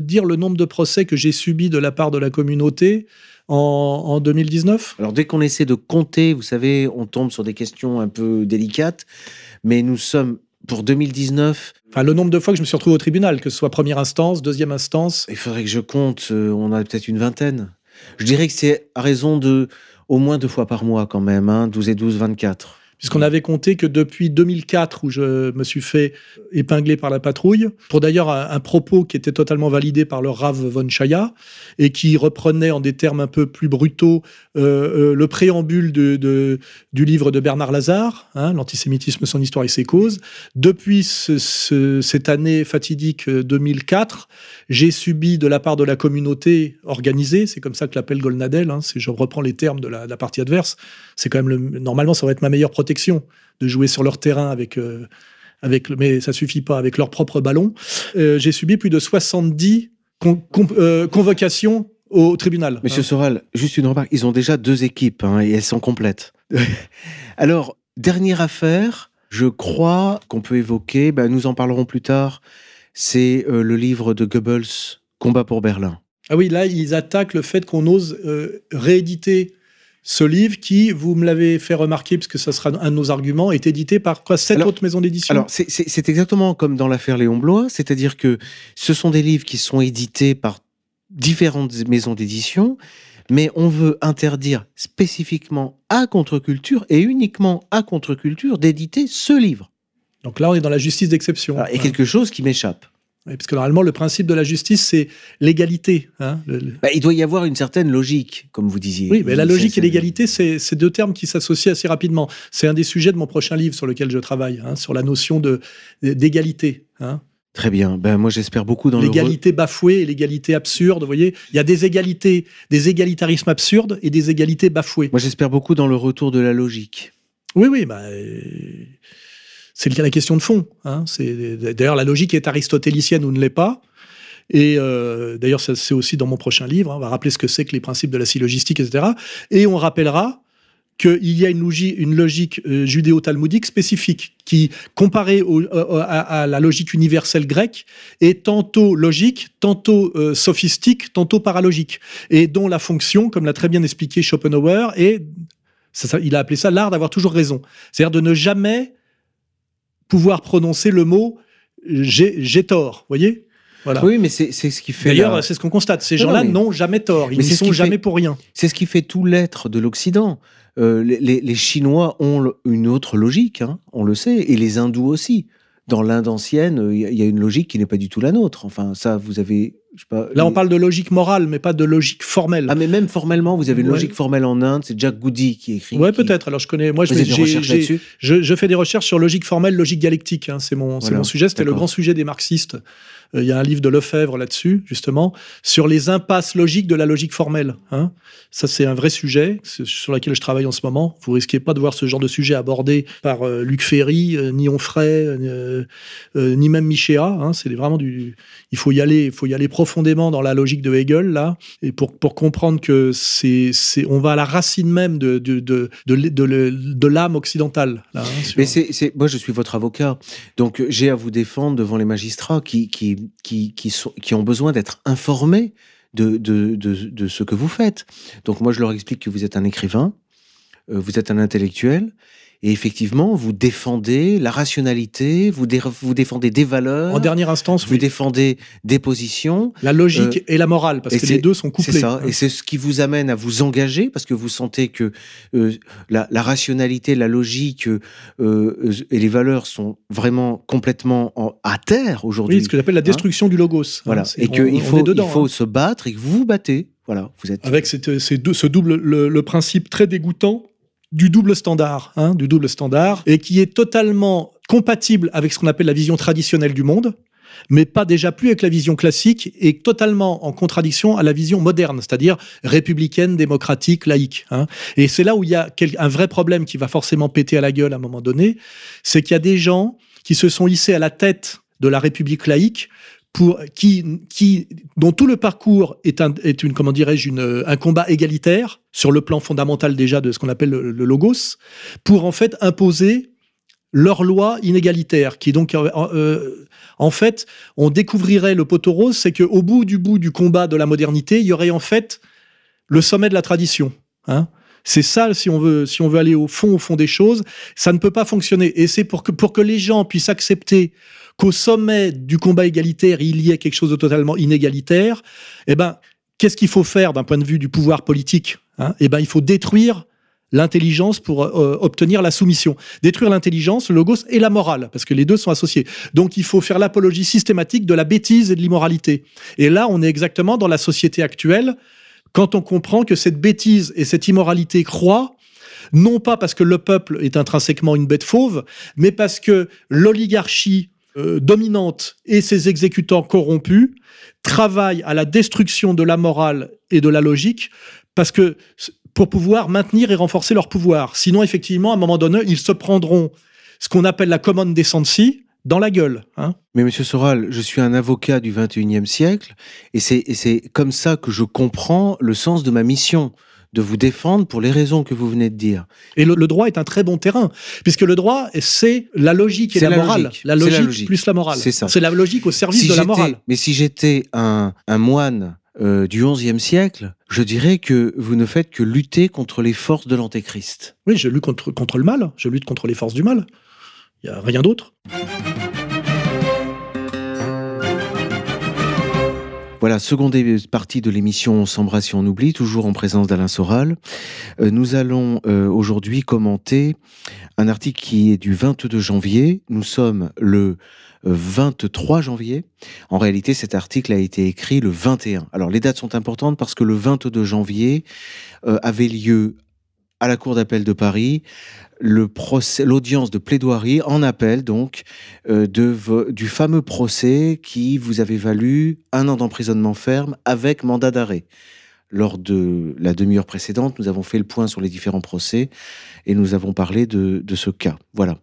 Speaker 3: dire le nombre de procès que j'ai subis de la part de la communauté en, en 2019
Speaker 2: Alors dès qu'on essaie de compter, vous savez, on tombe sur des questions un peu délicates. Mais nous sommes pour 2019.
Speaker 3: Enfin, le nombre de fois que je me suis retrouvé au tribunal, que ce soit première instance, deuxième instance.
Speaker 2: Il faudrait que je compte. on a peut-être une vingtaine. Je dirais que c'est à raison de au moins deux fois par mois quand même, hein, 12 et 12, 24.
Speaker 3: Puisqu'on avait compté que depuis 2004, où je me suis fait épingler par la patrouille, pour d'ailleurs un, propos qui était totalement validé par le Rav von Chaya, et qui reprenait en des termes un peu plus brutaux euh, euh, le préambule du livre de Bernard Lazare, hein, L'antisémitisme, son histoire et ses causes. Depuis ce- ce- cette année fatidique euh, 2004, j'ai subi de la part de la communauté organisée, c'est comme ça que l'appelle Golnadel, hein, je reprends les termes de la, partie adverse, c'est quand même le, normalement ça va être ma meilleure protection de jouer sur leur terrain avec euh, avec mais ça suffit pas avec leur propre ballon. Euh, j'ai subi plus de 70 con- con- euh, convocations au tribunal.
Speaker 2: Monsieur
Speaker 3: Hein.
Speaker 2: Soral, juste une remarque. Ils ont déjà deux équipes hein, et elles sont complètes. Alors, dernière affaire, je crois qu'on peut évoquer, ben, nous en parlerons plus tard, c'est le livre de Goebbels, Combat pour Berlin.
Speaker 3: Ah oui, là ils attaquent le fait qu'on ose rééditer ce livre qui, vous me l'avez fait remarquer, parce que ça sera un de nos arguments, est édité par quoi Sept
Speaker 2: Alors-
Speaker 3: autres maisons d'édition
Speaker 2: Alors, c'est- exactement comme dans l'affaire Léon Blois, c'est-à-dire que ce sont des livres qui sont édités par différentes maisons d'édition, mais on veut interdire spécifiquement à Contre-Culture et uniquement à Contre-Culture d'éditer ce livre.
Speaker 3: Donc là, on est dans la justice d'exception.
Speaker 2: A
Speaker 3: Hein.
Speaker 2: quelque chose qui m'échappe.
Speaker 3: Oui, parce que normalement, le principe de la justice, c'est l'égalité. hein. Le-
Speaker 2: Bah, il doit y avoir une certaine logique, comme vous disiez.
Speaker 3: Oui, mais la logique et l'égalité, c'est deux termes qui s'associent assez rapidement. C'est un des sujets de mon prochain livre sur lequel je travaille, hein, sur la notion d'égalité. hein.
Speaker 2: Très bien. Ben, moi, j'espère beaucoup dans le.
Speaker 3: L'égalité bafouée et l'égalité absurde. Vous voyez, il y a des égalités, des égalitarismes absurdes et des égalités bafouées.
Speaker 2: Moi, j'espère beaucoup dans le retour de la logique.
Speaker 3: Oui, oui, bah, euh, c'est la question de fond. hein. D'ailleurs, la logique est aristotélicienne ou ne l'est pas. Et euh, d'ailleurs, c'est aussi dans mon prochain livre. hein. On va rappeler ce que c'est que les principes de la syllogistique, etc. Et on rappellera qu'il y a une logique, une logique euh, judéo-talmudique spécifique qui, comparée euh, à, la logique universelle grecque, est tantôt logique, tantôt sophistique, tantôt paralogique, et dont la fonction, comme l'a très bien expliqué Schopenhauer, est, il a appelé ça l'art d'avoir toujours raison, c'est-à-dire de ne jamais pouvoir prononcer le mot j'ai tort, voyez? Voilà.
Speaker 2: Oui, mais c'est ce qui fait.
Speaker 3: D'ailleurs,
Speaker 2: la-
Speaker 3: c'est ce qu'on constate. Ces gens-là n'ont jamais tort. Ils
Speaker 2: ce
Speaker 3: sont jamais
Speaker 2: fait-
Speaker 3: pour rien.
Speaker 2: C'est ce qui fait tout l'être de l'Occident. Euh, les, les- les Chinois ont une autre logique, hein, on le sait, et les Hindous aussi. Dans l'Inde ancienne, il y a une logique qui n'est pas du tout la nôtre. Enfin, ça, vous avez. Je sais pas,
Speaker 3: Là, on parle de logique morale, mais pas de logique formelle.
Speaker 2: Ah, mais même formellement, vous avez une
Speaker 3: Ouais.
Speaker 2: logique formelle en Inde. C'est Jack Goody qui écrit.
Speaker 3: ouais,
Speaker 2: qui-
Speaker 3: peut-être. Alors, je connais. Moi, je,
Speaker 2: avez des recherches
Speaker 3: je, je fais des recherches sur logique formelle, logique dialectique. hein. C'est mon,
Speaker 2: Voilà,
Speaker 3: mon sujet. C'était le grand sujet des marxistes. Euh, Il y a un livre de Lefebvre là-dessus, justement, sur les impasses logiques de la logique formelle. hein. Ça, c'est un vrai sujet sur lequel je travaille en ce moment. Vous risquez pas de voir ce genre de sujet abordé par euh, Luc Ferry, euh, ni Onfray, ni même Michéa. hein. C'est vraiment du. Il faut y aller. Il faut y aller profondément dans la logique de Hegel là, et pour pour comprendre que c'est on va à la racine même de de de de, l'âme occidentale. Hein,
Speaker 2: Mais c'est, c'est- moi, je suis votre avocat, donc j'ai à vous défendre devant les magistrats qui, qui, qui, qui, sont, qui ont besoin d'être informés de, de, de, de ce que vous faites. Donc moi, je leur explique que vous êtes un écrivain, euh, vous êtes un intellectuel, et effectivement, vous défendez la rationalité, vous, dé- vous défendez des valeurs,
Speaker 3: en dernière instance,
Speaker 2: vous
Speaker 3: oui.
Speaker 2: défendez des positions.
Speaker 3: la logique et la morale, parce que les deux sont couplés.
Speaker 2: C'est ça,
Speaker 3: hein.
Speaker 2: et c'est ce qui vous amène à vous engager parce que vous sentez que euh, la, la rationalité, la logique euh, euh, et les valeurs sont vraiment complètement en- à terre aujourd'hui.
Speaker 3: Oui, ce que j'appelle la destruction du logos. hein.
Speaker 2: voilà, et qu'il faut,
Speaker 3: est dedans,
Speaker 2: il faut
Speaker 3: hein.
Speaker 2: se battre et que vous vous battez. Voilà, vous êtes.
Speaker 3: avec cette- ces deux- ce double, le, le principe très dégoûtant du double standard, hein, du double standard, et qui est totalement compatible avec ce qu'on appelle la vision traditionnelle du monde, mais pas déjà plus avec la vision classique, et totalement en contradiction à la vision moderne, c'est-à-dire républicaine, démocratique, laïque. hein. Et c'est là où il y a un vrai problème qui va forcément péter à la gueule à un moment donné, c'est qu'il y a des gens qui se sont hissés à la tête de la République laïque qui, dont tout le parcours est un une comment dirais-je un combat égalitaire sur le plan fondamental déjà de ce qu'on appelle le, logos pour en fait imposer leur loi inégalitaire qui donc euh, euh, en fait on découvrirait le poteau rose c'est que au bout du bout du combat de la modernité il y aurait en fait le sommet de la tradition hein c'est ça, si on veut, si on veut aller au fond, au fond des choses, ça ne peut pas fonctionner. Et c'est pour que, pour que les gens puissent accepter qu'au sommet du combat égalitaire, il y ait quelque chose de totalement inégalitaire, eh ben, qu'est-ce qu'il faut faire d'un point de vue du pouvoir politique hein? Eh ben, il faut détruire l'intelligence pour euh, obtenir la soumission. Détruire l'intelligence, le logos et la morale, parce que les deux sont associés. Donc il faut faire l'apologie systématique de la bêtise et de l'immoralité. Et là, on est exactement dans la société actuelle, quand on comprend que cette bêtise et cette immoralité croient, non pas parce que le peuple est intrinsèquement une bête fauve, mais parce que l'oligarchie euh, dominante et ses exécutants corrompus travaillent à la destruction de la morale et de la logique, parce que pour pouvoir maintenir et renforcer leur pouvoir. Sinon, effectivement, à un moment donné, ils se prendront ce qu'on appelle la common decency dans la gueule. Hein.
Speaker 2: Mais Monsieur Soral, je suis un avocat du 21e siècle, et c'est comme ça que je comprends le sens de ma mission de vous défendre pour les raisons que vous venez de dire.
Speaker 3: Et le, le droit est un très bon terrain, puisque le droit, c'est la logique et la,
Speaker 2: la
Speaker 3: morale.
Speaker 2: logique.
Speaker 3: La logique, plus la morale.
Speaker 2: C'est ça.
Speaker 3: C'est la logique au service
Speaker 2: Si
Speaker 3: de la morale.
Speaker 2: Mais si j'étais un, un moine euh, du XIe siècle, je dirais que vous ne faites que lutter contre les forces de l'Antéchrist.
Speaker 3: Oui, je lutte contre, contre le mal, je lutte contre les forces du mal. Il n'y a rien d'autre.
Speaker 2: Voilà, seconde partie de l'émission On s'embrasse et on oublie, toujours en présence d'Alain Soral. Euh, nous allons euh, aujourd'hui commenter un article qui est du 22 janvier. Nous sommes le 23 janvier. En réalité, cet article a été écrit le 21. Alors, les dates sont importantes parce que le 22 janvier euh, avait lieu à la Cour d'appel de Paris le procès, l'audience de plaidoirie en appel donc euh, de du fameux procès qui vous avait valu un an d'emprisonnement ferme avec mandat d'arrêt. Lors de la demi-heure précédente, nous avons fait le point sur les différents procès et nous avons parlé de, de ce cas. Voilà.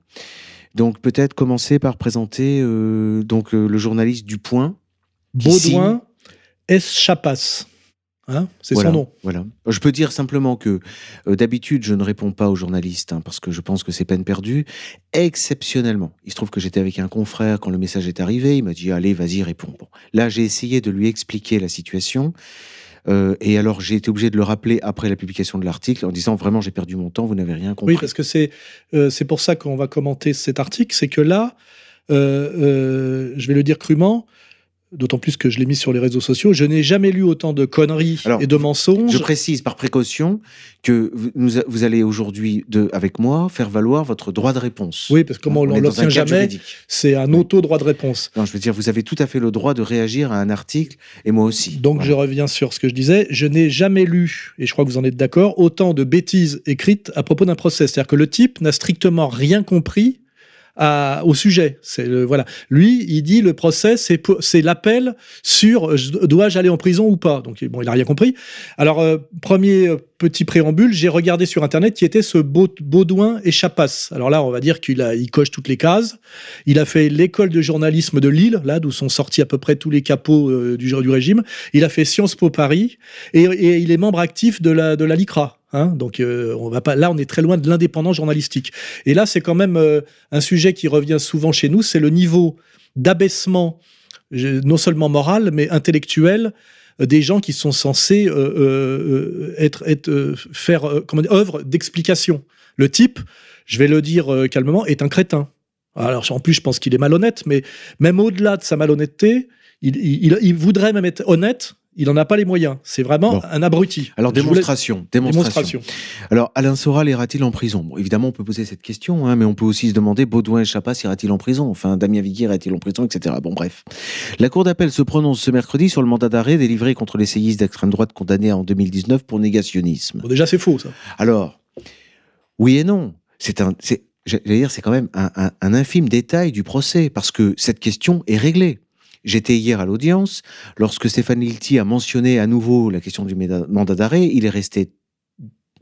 Speaker 2: Donc peut-être commencer par présenter euh, donc euh, le journaliste du Point.
Speaker 3: Baudouin S. Chapas. Hein c'est
Speaker 2: voilà,
Speaker 3: son nom.
Speaker 2: Voilà. Je peux dire simplement que euh, d'habitude, je ne réponds pas aux journalistes hein, parce que je pense que c'est peine perdue. Exceptionnellement, il se trouve que j'étais avec un confrère quand le message est arrivé. Il m'a dit Allez, vas-y, réponds. Bon. Là, j'ai essayé de lui expliquer la situation. Euh, et alors, j'ai été obligé de le rappeler après la publication de l'article en disant vraiment, j'ai perdu mon temps, vous n'avez rien compris.
Speaker 3: Oui, parce que c'est euh, c'est pour ça qu'on va commenter cet article. C'est que là, je vais le dire crûment, d'autant plus que je l'ai mis sur les réseaux sociaux, je n'ai jamais lu autant de conneries
Speaker 2: Alors,
Speaker 3: et de mensonges.
Speaker 2: Je précise par précaution que vous, allez aujourd'hui, avec moi, faire valoir votre droit de réponse.
Speaker 3: Oui, parce que comme on l'obtient jamais, c'est un auto-droit de réponse.
Speaker 2: Non, je veux dire, vous avez tout à fait le droit de réagir à un article, et moi aussi.
Speaker 3: Donc
Speaker 2: Voilà.
Speaker 3: je reviens sur ce que je disais. Je n'ai jamais lu, et je crois que vous en êtes d'accord, autant de bêtises écrites à propos d'un procès. C'est-à-dire que le type n'a strictement rien compris à- au sujet. C'est le- voilà. Lui, il dit le procès, c'est c'est l'appel sur euh, je- dois-je aller en prison ou pas? Donc bon, il a rien compris. Alors euh, premier euh, petit préambule, j'ai regardé sur internet qui était ce Baud- Baudouin et Chapas. Alors là, on va dire qu'il a, il coche toutes les cases. Il a fait l'école de journalisme de Lille, là d'où sont sortis à peu près tous les capots euh, du, du régime. Il a fait Sciences Po Paris et, et il est membre actif de la de la LICRA. Hein, donc euh, on va pas là on est très loin de l'indépendance journalistique. Et là c'est quand même euh, un sujet qui revient souvent chez nous, c'est le niveau d'abaissement non seulement moral mais intellectuel euh, des gens qui sont censés être, être faire comment dire, œuvre d'explication. Le type, je vais le dire calmement, est un crétin. Alors en plus je pense qu'il est malhonnête, mais même au-delà de sa malhonnêteté, il voudrait même être honnête. Il n'en a pas les moyens. C'est vraiment
Speaker 2: Bon.
Speaker 3: un abruti.
Speaker 2: Alors,
Speaker 3: voulais-
Speaker 2: démonstration, démonstration. Alors, Alain Soral ira-t-il en prison? Bon, évidemment, on peut poser cette question, hein, mais on peut aussi se demander Baudouin et Chapas ira-t-il en prison? Enfin, Damien Viguier ira-t-il en prison, etc. Bon, bref. La Cour d'appel se prononce ce mercredi sur le mandat d'arrêt délivré contre l'essayiste d'extrême droite condamné en 2019 pour négationnisme.
Speaker 3: Bon, déjà c'est faux ça.
Speaker 2: Alors, oui et non. C'est un, c'est, j'allais dire, c'est quand même un, un- un infime détail du procès parce que cette question est réglée. J'étais hier à l'audience. Lorsque Stéphane Lilti a mentionné à nouveau la question du mandat d'arrêt, il est resté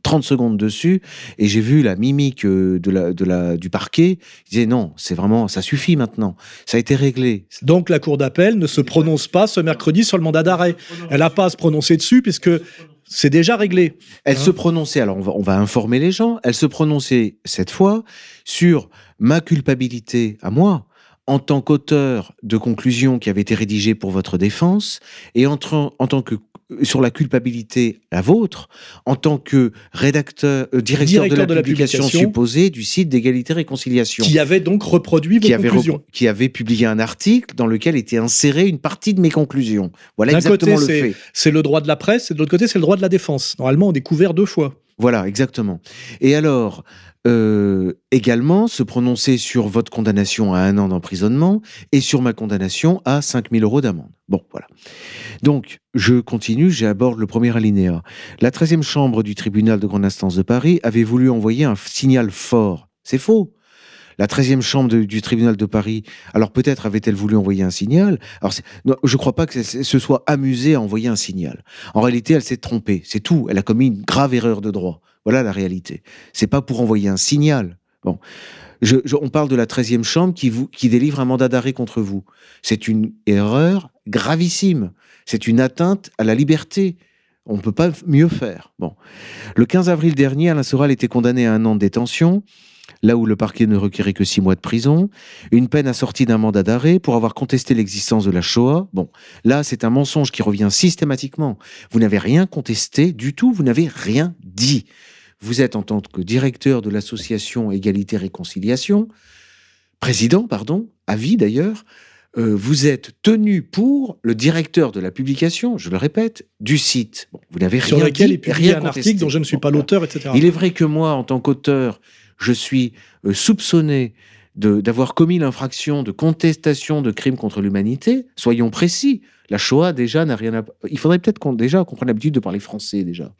Speaker 2: 30 secondes dessus et j'ai vu la mimique euh, de la, de la, du parquet. Il disait non, c'est vraiment, ça suffit maintenant. Ça a été réglé.
Speaker 3: Donc la Cour d'appel ne se prononce pas ce mercredi sur le mandat d'arrêt. Elle n'a pas à se prononcer dessus puisque c'est déjà réglé.
Speaker 2: Elle
Speaker 3: Hein
Speaker 2: se prononçait, alors on va, on va informer les gens, elle se prononçait cette fois sur ma culpabilité à moi en tant qu'auteur de conclusions qui avaient été rédigées pour votre défense et en, tant que sur la culpabilité la vôtre en tant que rédacteur euh, directeur,
Speaker 3: Directeur
Speaker 2: de la, publication, supposée du site d'égalité réconciliation
Speaker 3: Qui avait donc reproduit vos
Speaker 2: qui
Speaker 3: conclusions.
Speaker 2: qui avait publié un article dans lequel était insérée une partie de mes conclusions. Voilà exactement
Speaker 3: côté,
Speaker 2: le fait.
Speaker 3: C'est le droit de la presse et de l'autre côté c'est le droit de la défense. Normalement on est couvert deux fois.
Speaker 2: Voilà, exactement. Et alors, euh, également, se prononcer sur votre condamnation à un an d'emprisonnement et sur ma condamnation à 5000 euros d'amende. Bon, voilà. Donc, je continue, j'aborde le premier alinéa. La 13e chambre du tribunal de grande instance de Paris avait voulu envoyer un signal fort. C'est faux. La 13e chambre du tribunal de Paris, alors peut-être avait-elle voulu envoyer un signal? Alors, je ne crois pas que se soit amusée à envoyer un signal. En réalité, elle s'est trompée. C'est tout. Elle a commis une grave erreur de droit. Voilà la réalité. C'est pas pour envoyer un signal. Bon. On parle de la 13e chambre qui, vous, qui délivre un mandat d'arrêt contre vous. C'est une erreur gravissime. C'est une atteinte à la liberté. On ne peut pas mieux faire. Bon. Le 15 avril dernier, Alain Soral était condamné à un an de détention là où le parquet ne requérait que six mois de prison, une peine assortie d'un mandat d'arrêt pour avoir contesté l'existence de la Shoah. Bon, là, c'est un mensonge qui revient systématiquement. Vous n'avez rien contesté du tout, vous n'avez rien dit. Vous êtes en tant que directeur de l'association Égalité Réconciliation, président, pardon, à vie d'ailleurs, euh, vous êtes tenu pour le directeur de la publication, je le répète, du site. Bon, vous n'avez rien
Speaker 3: Sur lequel
Speaker 2: dit,
Speaker 3: est publié
Speaker 2: rien
Speaker 3: un article
Speaker 2: contesté.
Speaker 3: dont je ne suis
Speaker 2: Bon,
Speaker 3: pas l'auteur, etc.
Speaker 2: Il est vrai que moi, en tant qu'auteur, je suis euh, soupçonné d'avoir commis l'infraction de contestation de crimes contre l'humanité. Soyons précis. La Shoah, déjà, n'a rien à... Il faudrait peut-être qu'on déjà qu'on prenne l'habitude de parler français, déjà.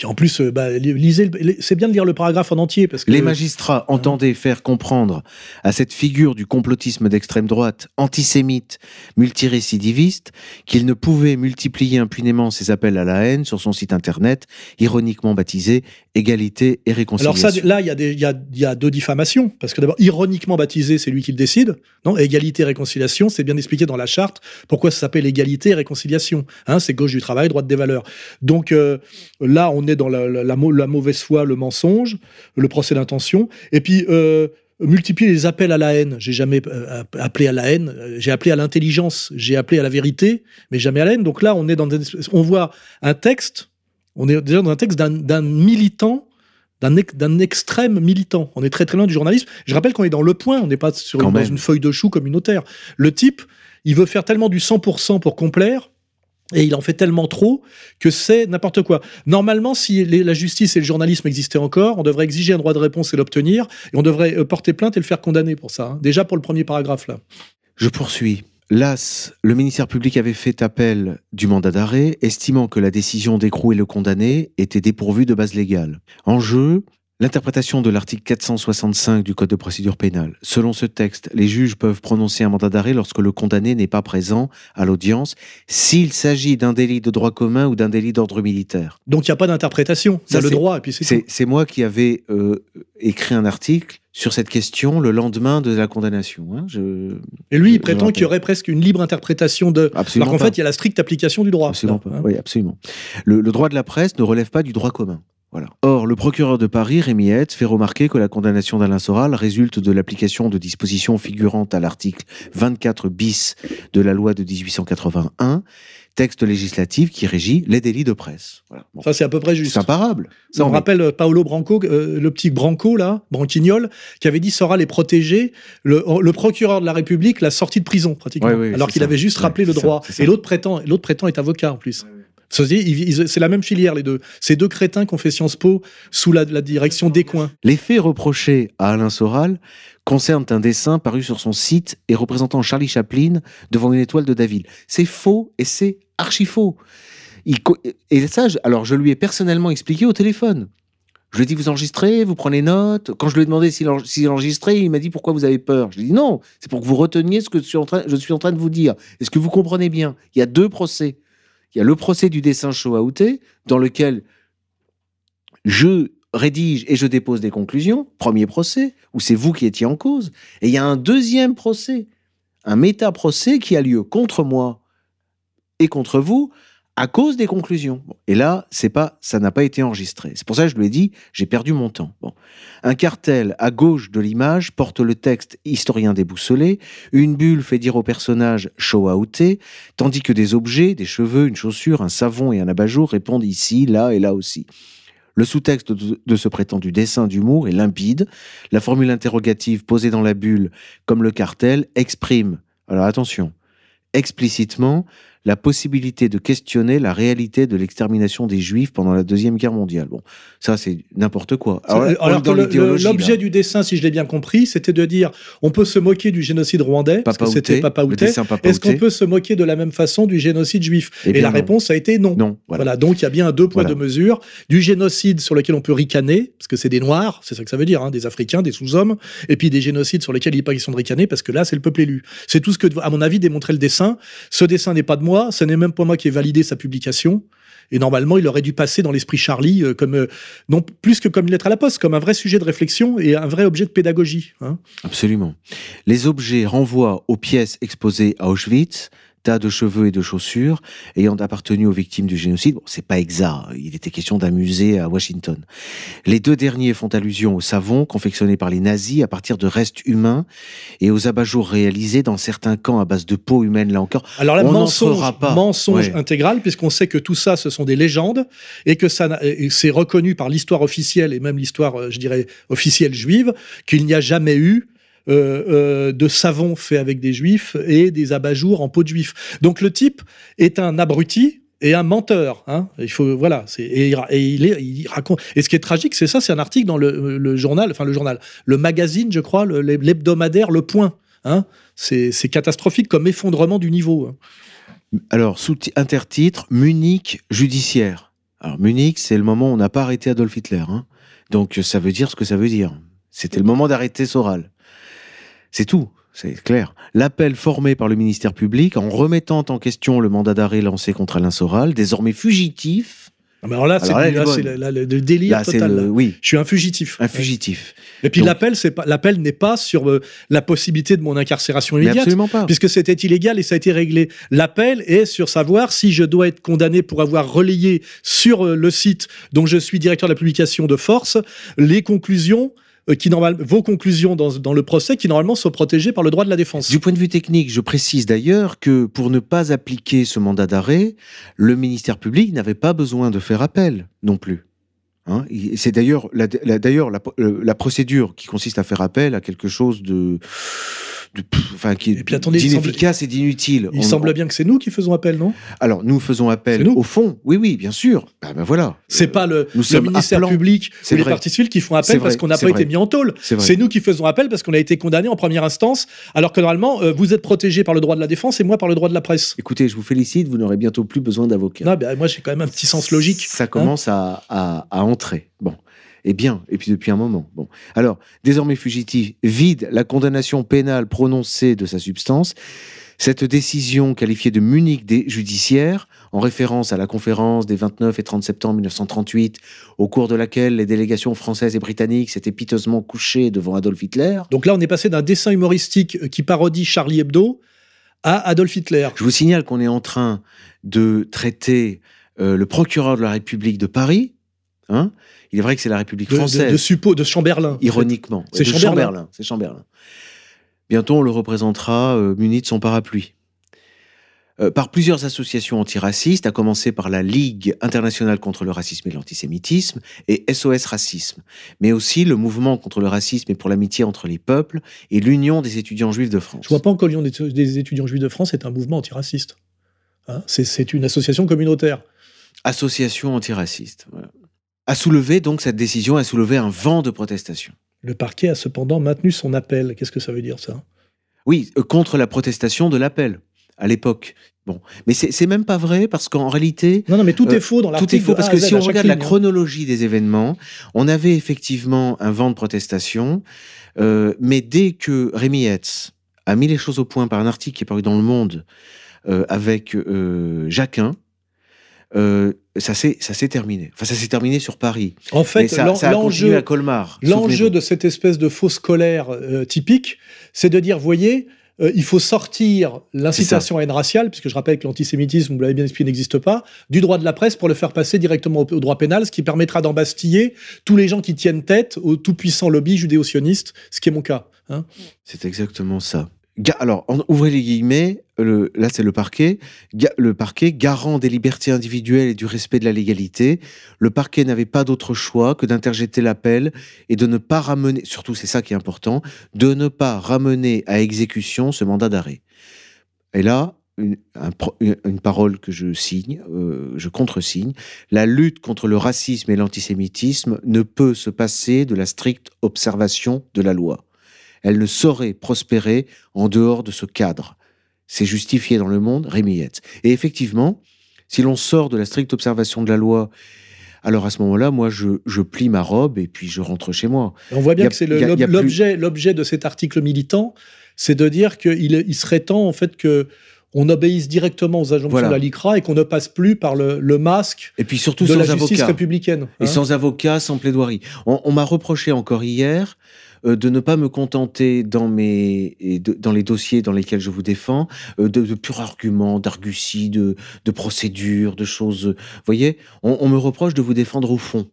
Speaker 3: Puis en plus, euh, bah, lisez, c'est bien de lire le paragraphe en entier parce que
Speaker 2: Les magistrats entendaient faire comprendre à cette figure du complotisme d'extrême droite, antisémite, multirécidiviste, qu'il ne pouvait multiplier impunément ses appels à la haine sur son site internet, ironiquement baptisé Égalité et
Speaker 3: Alors
Speaker 2: Réconciliation.
Speaker 3: ça, là, il y, a des- il y, a, il y a deux diffamations, parce que d'abord, ironiquement baptisé, c'est lui qui le décide. Non, égalité, réconciliation, c'est bien expliqué dans la charte pourquoi ça s'appelle égalité et réconciliation. Hein, c'est gauche du travail, droite des valeurs. Donc euh, là, on est dans la, la- la mau- la mauvaise foi, le mensonge, le procès d'intention, et puis euh, multiplier les appels à la haine. J'ai jamais euh, appelé à la haine, j'ai appelé à l'intelligence, j'ai appelé à la vérité, mais jamais à la haine. Donc là, on est dans, des- on voit un texte. On est déjà dans un texte d'un- militant d'un ex- d'un extrême militant. On est très très loin du journalisme. Je rappelle qu'on est dans le point, on n'est pas sur une, dans une feuille de chou communautaire. Le type, il veut faire tellement du 100% pour complaire. Et il en fait tellement trop que c'est n'importe quoi. Normalement, si la justice et le journalisme existaient encore, on devrait exiger un droit de réponse et l'obtenir, et on devrait euh, porter plainte et le faire condamner pour ça. hein. Déjà pour le premier paragraphe là.
Speaker 2: Je poursuis. L'AS, le ministère public avait fait appel du mandat d'arrêt, estimant que la décision d'écrouer le condamné était dépourvue de base légale. En jeu, l'interprétation de l'article 465 du Code de procédure pénale. Selon ce texte, les juges peuvent prononcer un mandat d'arrêt lorsque le condamné n'est pas présent à l'audience, s'il s'agit d'un délit de droit commun ou d'un délit d'ordre militaire.
Speaker 3: Donc il n'y a pas d'interprétation.
Speaker 2: Ça,
Speaker 3: le
Speaker 2: c'est-
Speaker 3: droit et puis c'est
Speaker 2: C'est c'est moi qui avais euh, écrit un article sur cette question le lendemain de la condamnation. hein. Je...
Speaker 3: Et lui, il prétend qu'il y aurait presque une libre interprétation de.
Speaker 2: Absolument
Speaker 3: Alors qu'en fait, il y a la stricte application du droit.
Speaker 2: Absolument
Speaker 3: Là,
Speaker 2: pas.
Speaker 3: hein.
Speaker 2: Oui, absolument. Le, le droit de la presse ne relève pas du droit commun. Voilà. Or, le procureur de Paris, Rémi Hetz, fait remarquer que la condamnation d'Alain Soral résulte de l'application de dispositions figurant à l'article 24 bis de la loi de 1881, texte législatif qui régit les délits de presse. Voilà. Bon.
Speaker 3: Ça, c'est à peu près juste.
Speaker 2: C'est imparable.
Speaker 3: Ça
Speaker 2: mais-
Speaker 3: rappelle euh, Paolo Branco, euh, le petit Branco, là, Branquignol, qui avait dit Soral est protégé. Le, le procureur de la République l'a sorti de prison, pratiquement.
Speaker 2: Ouais, ouais,
Speaker 3: alors qu'il avait juste
Speaker 2: Ouais,
Speaker 3: rappelé le droit.
Speaker 2: ça.
Speaker 3: Et l'autre prétend, l'autre prétend est avocat, en plus. C'est la même filière, les deux. Ces deux crétins qui ont fait Sciences Po sous la, direction d'Écoin.
Speaker 2: Les faits reprochés à Alain Soral concernent un dessin paru sur son site et représentant Charlie Chaplin devant une étoile de David. C'est faux et c'est archi faux. Et ça, alors je lui ai personnellement expliqué au téléphone. Je lui ai dit, vous enregistrez, vous prenez note. Quand je lui ai demandé s'il enregistrait, il m'a dit, pourquoi vous avez peur? Je lui ai dit, non, c'est pour que vous reteniez ce que je suis en train, je suis en train de vous dire. Est-ce que vous comprenez bien? Il y a deux procès. Il y a le procès du dessin Shoah Outé, dans lequel je rédige et je dépose des conclusions, premier procès, où c'est vous qui étiez en cause, et il y a un deuxième procès, un méta-procès qui a lieu contre moi et contre vous à cause des conclusions. Et là, c'est pas, ça n'a pas été enregistré. C'est pour ça que je lui ai dit, j'ai perdu mon temps. Un cartel à gauche de l'image porte le texte historien déboussolé, une bulle fait dire au personnage Shoah outé, tandis que des objets, des cheveux, une chaussure, un savon et un abat-jour répondent ici, là et là aussi. Le sous-texte de ce prétendu dessin d'humour est limpide. La formule interrogative posée dans la bulle, comme le cartel, exprime, alors attention, explicitement la possibilité de questionner la réalité de l'extermination des Juifs pendant la Deuxième Guerre mondiale. Bon, ça c'est n'importe quoi.
Speaker 3: Alors, l'objet du dessin, si je l'ai bien compris, c'était de dire on peut se moquer du génocide rwandais, parce que c'était Papa Outé. Est-ce qu'on peut se moquer de la même façon du génocide juif? Et la
Speaker 2: non.
Speaker 3: réponse a été non.
Speaker 2: Non, voilà.
Speaker 3: Voilà. donc il y a bien un deux poids,
Speaker 2: Voilà.
Speaker 3: deux mesures. Du génocide sur lequel on peut ricaner, parce que c'est des Noirs, c'est ça que ça veut dire, hein, des Africains, des sous-hommes, et puis des génocides sur lesquels il n'est pas question de ricaner, parce que là, c'est le peuple élu. C'est tout ce que, à mon avis, démontrait le dessin. Ce dessin n'est pas de ce n'est même pas moi qui ai validé sa publication. Et normalement, il aurait dû passer dans l'esprit Charlie, euh, comme, euh, non plus que comme une lettre à la poste, comme un vrai sujet de réflexion et un vrai objet de pédagogie. hein.
Speaker 2: Absolument. Les objets renvoient aux pièces exposées à Auschwitz, tas de cheveux et de chaussures ayant appartenu aux victimes du génocide. Bon, c'est pas exact. Il était question d'un musée à Washington. Les deux derniers font allusion au savon confectionné par les nazis à partir de restes humains et aux abat-jours réalisés dans certains camps à base de peau humaine, là encore.
Speaker 3: Alors là,
Speaker 2: On
Speaker 3: mensonge,
Speaker 2: pas.
Speaker 3: mensonge
Speaker 2: Ouais.
Speaker 3: intégral, puisqu'on sait que tout ça, ce sont des légendes, et que ça, c'est reconnu par l'histoire officielle, et même l'histoire, euh, je dirais, officielle juive, qu'il n'y a jamais eu de savon fait avec des juifs et des abat-jours en peau de juif. Donc le type est un abruti et un menteur. Hein. Il faut voilà. Et, il raconte. Et ce qui est tragique, c'est ça. C'est un article dans le, journal, enfin le journal, le magazine, je crois, l'hebdomadaire Le Point. Hein. C'est catastrophique comme effondrement du niveau. hein.
Speaker 2: Alors, sous intertitre, Munich judiciaire. Alors, Munich, c'est le moment où on n'a pas arrêté Adolf Hitler. Donc, ça veut dire ce que ça veut dire. C'était le moment d'arrêter Soral. C'est tout, c'est clair. L'appel formé par le ministère public en remettant en question le mandat d'arrêt lancé contre Alain Soral, désormais fugitif.
Speaker 3: Mais Alors là, c'est le délire
Speaker 2: Là,
Speaker 3: total.
Speaker 2: le, oui,
Speaker 3: Je suis un fugitif.
Speaker 2: un fugitif.
Speaker 3: Et puis l'appel, c'est pas l'appel n'est pas sur euh, la possibilité de mon incarcération immédiate.
Speaker 2: absolument pas.
Speaker 3: puisque c'était illégal et ça a été réglé. L'appel est sur savoir si je dois être condamné pour avoir relayé sur euh, le site dont je suis directeur de la publication de force les conclusions qui normalement vos conclusions dans, le procès qui normalement sont protégées par le droit de la défense.
Speaker 2: Du point de vue technique, je précise d'ailleurs que pour ne pas appliquer ce mandat d'arrêt, le ministère public n'avait pas besoin de faire appel non plus. Hein, c'est d'ailleurs la, euh, la procédure qui consiste à faire appel à quelque chose de, de pff, enfin qui
Speaker 3: Et puis attendez,
Speaker 2: d'inefficace et d'inutile.
Speaker 3: Il
Speaker 2: On-
Speaker 3: semble
Speaker 2: on-
Speaker 3: bien que c'est nous qui faisons appel, non?
Speaker 2: Alors nous faisons appel
Speaker 3: nous.
Speaker 2: au fond. Oui, oui, bien sûr. Ben, ben voilà.
Speaker 3: C'est
Speaker 2: Euh,
Speaker 3: pas le,
Speaker 2: nous
Speaker 3: le
Speaker 2: sommes
Speaker 3: ministère
Speaker 2: appelant.
Speaker 3: public
Speaker 2: C'est
Speaker 3: ou les partis civils qui font appel parce qu'on n'a pas
Speaker 2: vrai.
Speaker 3: été mis en tôle.
Speaker 2: C'est
Speaker 3: nous qui faisons appel parce qu'on a été condamné en première instance, alors que normalement, euh, vous êtes protégé par le droit de la défense et moi par le droit de la presse.
Speaker 2: Écoutez, je vous félicite. Vous n'aurez bientôt plus besoin d'avocat.
Speaker 3: Non, ben, moi j'ai quand même un petit sens logique.
Speaker 2: Ça
Speaker 3: hein.
Speaker 2: commence à, à, à entrer. Bon. Et bien, et puis depuis un moment. Bon. Alors, désormais fugitif, vide la condamnation pénale prononcée de sa substance. Cette décision qualifiée de Munich des judiciaires, en référence à la conférence des 29 et 30 septembre 1938, au cours de laquelle les délégations françaises et britanniques s'étaient piteusement couchées devant Adolf Hitler.
Speaker 3: Donc là, on est passé d'un dessin humoristique euh, qui parodie Charlie Hebdo à Adolf Hitler.
Speaker 2: Je vous signale qu'on est en train de traiter euh, le procureur de la République de Paris. Hein Il est vrai que c'est la République française.
Speaker 3: de, de Suppo, de Chamberlain.
Speaker 2: ironiquement.
Speaker 3: C'est Chamberlain.
Speaker 2: C'est Chamberlain. Bientôt, on le représentera euh, muni de son parapluie. Euh, par plusieurs associations antiracistes, à commencer par la Ligue internationale contre le racisme et l'antisémitisme et SOS Racisme, mais aussi le mouvement contre le racisme et pour l'amitié entre les peuples et l'Union des étudiants juifs de France.
Speaker 3: Je vois pas encore l'Union des, étudiants juifs de France est un mouvement antiraciste. Hein, c'est- c'est une association communautaire.
Speaker 2: Association antiraciste. voilà. A soulevé donc cette décision, a soulevé un vent de protestation.
Speaker 3: Le parquet a cependant maintenu son appel. Qu'est-ce que ça veut dire ça?
Speaker 2: Oui, euh, contre la protestation de l'appel à l'époque. Bon, mais c'est même pas vrai parce qu'en réalité,
Speaker 3: Non, non, mais tout
Speaker 2: Euh,
Speaker 3: est faux dans l'article.
Speaker 2: Tout est faux parce que si on regarde la
Speaker 3: hein.
Speaker 2: chronologie des événements, on avait effectivement un vent de protestation, euh, mais dès que Rémi Hetz a mis les choses au point par un article qui est paru dans Le Monde euh, avec euh, Jacquin, euh, ça s'est terminé. Enfin, ça s'est terminé sur Paris.
Speaker 3: En fait, l'enjeu
Speaker 2: à Colmar.
Speaker 3: L'enjeu de cette espèce de fausse colère euh, typique, c'est de dire, voyez, euh, il faut sortir l'incitation à haine raciale, puisque je rappelle que l'antisémitisme, vous l'avez bien expliqué, n'existe pas, du droit de la presse pour le faire passer directement au, au droit pénal, ce qui permettra d'embastiller tous les gens qui tiennent tête au tout-puissant lobby judéo-sioniste, ce qui est mon cas. hein.
Speaker 2: C'est exactement ça. Alors, ouvrez les guillemets, le- là c'est le parquet, le parquet, garant des libertés individuelles et du respect de la légalité, le parquet n'avait pas d'autre choix que d'interjeter l'appel et de ne pas ramener, surtout c'est ça qui est important, de ne pas ramener à exécution ce mandat d'arrêt. Et là, une parole que je signe, euh, je contresigne, la lutte contre le racisme et l'antisémitisme ne peut se passer de la stricte observation de la loi elle ne saurait prospérer en dehors de ce cadre. C'est justifié dans le monde, Rémi. Et effectivement, si l'on sort de la stricte observation de la loi, alors à ce moment-là, moi, je, je plie ma robe et puis je rentre chez moi.
Speaker 3: Et on voit bien
Speaker 2: a-
Speaker 3: que c'est
Speaker 2: plus-
Speaker 3: l'objet, de cet article militant, c'est de dire qu'il il serait temps, en fait, que on obéisse directement aux injonctions
Speaker 2: Voilà.
Speaker 3: de la LICRA et qu'on ne passe plus par le, le masque
Speaker 2: Et puis surtout
Speaker 3: de
Speaker 2: sans
Speaker 3: la justice
Speaker 2: avocat.
Speaker 3: républicaine.
Speaker 2: Et
Speaker 3: hein.
Speaker 2: sans avocat, sans plaidoirie. On, on m'a reproché encore hier euh, de ne pas me contenter dans, mes, dans les dossiers dans lesquels je vous défends euh, de, purs arguments, d'arguties, de, de procédures, de choses. Vous voyez, on, me reproche de vous défendre au fond.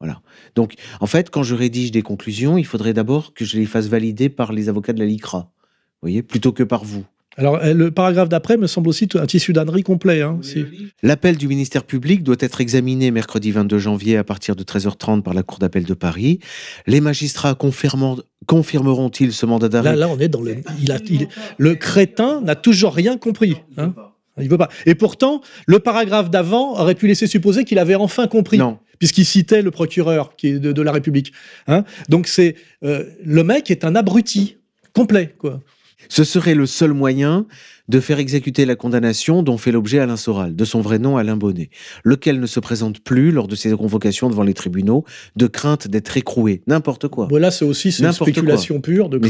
Speaker 2: Voilà. Donc, en fait, quand je rédige des conclusions, il faudrait d'abord que je les fasse valider par les avocats de la LICRA. Voyez, plutôt que par vous.
Speaker 3: Alors, euh, le paragraphe d'après me semble aussi un tissu d'ânerie complet. Hein, si-
Speaker 2: L'appel du ministère public doit être examiné mercredi 22 janvier à partir de 13h30 par la Cour d'appel de Paris. Les magistrats confirmeront- confirmeront-ils ce mandat d'arrêt?
Speaker 3: Là, là, on est dans le. Il a, il- le crétin n'a toujours rien compris. hein. Il veut pas. Et pourtant, le paragraphe d'avant aurait pu laisser supposer qu'il avait enfin compris.
Speaker 2: Non.
Speaker 3: puisqu'il citait le procureur qui est de, de la République. Hein Donc c'est euh, le mec est un abruti complet quoi.
Speaker 2: Ce serait le seul moyen de faire exécuter la condamnation dont fait l'objet Alain Soral, de son vrai nom Alain Bonnet, lequel ne se présente plus lors de ses convocations devant les tribunaux, de crainte d'être écroué. N'importe quoi.
Speaker 3: Voilà, c'est aussi une spéculation pure de
Speaker 2: Mais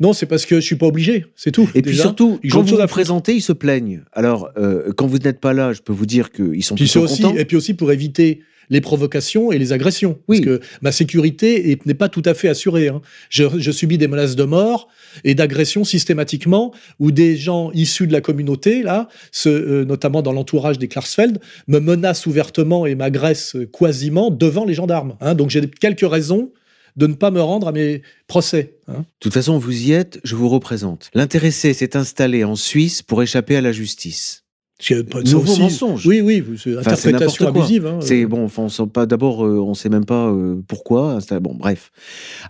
Speaker 3: Non, c'est parce que je suis pas obligé, c'est tout.
Speaker 2: Et puis surtout,
Speaker 3: ils
Speaker 2: quand vous vous présentez, ils se plaignent. Alors, euh, quand vous n'êtes pas là, je peux vous dire qu'ils sont
Speaker 3: Puis
Speaker 2: plutôt
Speaker 3: aussi,
Speaker 2: contents.
Speaker 3: et puis aussi pour éviter les provocations et les agressions.
Speaker 2: Oui.
Speaker 3: Parce que ma sécurité est- n'est pas tout à fait assurée. hein. Je, je subis des menaces de mort et d'agression systématiquement, où des gens issus de la communauté, là, ce, euh, notamment dans l'entourage des Klarsfeld, me menacent ouvertement et m'agressent quasiment devant les gendarmes. hein. Donc j'ai quelques raisons de ne pas me rendre à mes procès. hein.
Speaker 2: De toute façon, vous y êtes, je vous représente. L'intéressé s'est installé en Suisse pour échapper à la justice.
Speaker 3: C'est pas-
Speaker 2: Nouveau
Speaker 3: aussi-
Speaker 2: mensonge.
Speaker 3: Oui, oui, c'est
Speaker 2: Enfin, c'est
Speaker 3: interprétation
Speaker 2: quoi.
Speaker 3: abusive. hein.
Speaker 2: C'est bon, enfin, on pas. D'abord, euh, on sait même pas euh, pourquoi. Bon, bref.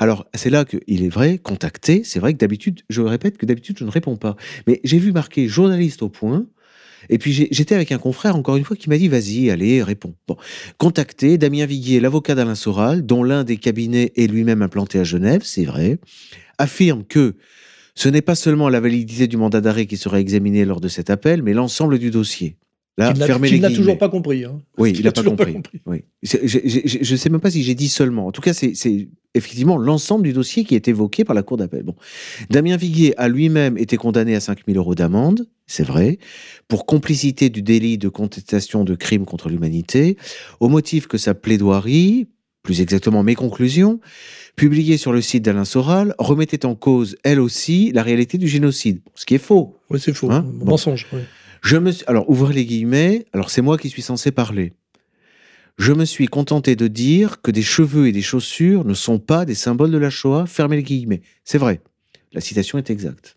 Speaker 2: Alors, c'est là qu'il est vrai, contacter. C'est vrai que d'habitude, je répète que d'habitude, je ne réponds pas. Mais j'ai vu marquer journaliste au point. Et puis j'étais avec un confrère, encore une fois, qui m'a dit vas-y, allez, réponds. Bon, contacté, Damien Viguier, l'avocat d'Alain Soral, dont l'un des cabinets est lui-même implanté à Genève, c'est vrai, affirme que ce n'est pas seulement la validité du mandat d'arrêt qui sera examinée lors de cet appel, mais l'ensemble du dossier. Là,
Speaker 3: Qu'il n'a- toujours pas compris. hein.
Speaker 2: Oui, il n'a pas
Speaker 3: toujours pas
Speaker 2: compris. Oui. Je ne sais même pas si j'ai dit seulement. En tout cas, c'est c'est effectivement l'ensemble du dossier qui est évoqué par la Cour d'appel. Bon. Damien Viguier a lui-même été condamné à 5 000 euros d'amende, c'est vrai, pour complicité du délit de contestation de crimes contre l'humanité, au motif que sa plaidoirie, plus exactement mes conclusions, publiées sur le site d'Alain Soral, remettait en cause, elle aussi, la réalité du génocide. Ce qui est faux.
Speaker 3: Oui, c'est faux.
Speaker 2: Hein? Bon.
Speaker 3: Mensonge. oui.
Speaker 2: Je me suis- alors ouvrez les guillemets. Alors c'est moi qui suis censé parler. Je me suis contenté de dire que des cheveux et des chaussures ne sont pas des symboles de la Shoah. Fermez les guillemets. C'est vrai. La citation est exacte.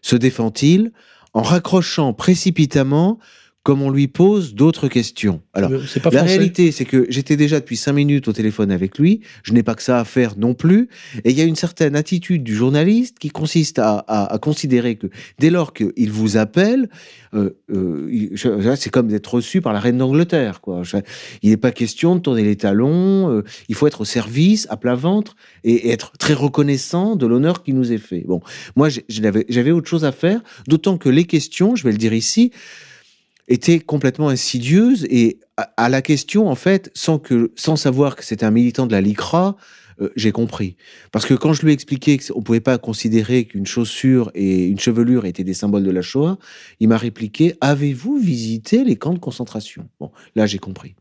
Speaker 2: Se défend-il en raccrochant précipitamment comme on lui pose d'autres questions. Alors,
Speaker 3: pas
Speaker 2: la
Speaker 3: français.
Speaker 2: réalité, c'est que j'étais déjà depuis cinq minutes au téléphone avec lui. Je n'ai pas que ça à faire non plus. Et il y a une certaine attitude du journaliste qui consiste à, à- à considérer que dès lors qu'il vous appelle, euh, euh, c'est comme d'être reçu par la reine d'Angleterre. Quoi. Il n'est pas question de tourner les talons. euh, il faut être au service, à plat ventre, et, et être très reconnaissant de l'honneur qui nous est fait. Bon, moi, j'avais autre chose à faire, d'autant que les questions, je vais le dire ici, était complètement insidieuse et à, la question, en fait, sans, que, sans savoir que c'était un militant de la LICRA, euh, j'ai compris. Parce que quand je lui ai expliqué qu'on ne pouvait pas considérer qu'une chaussure et une chevelure étaient des symboles de la Shoah, il m'a répliqué Avez-vous visité les camps de concentration? Bon, là, j'ai compris.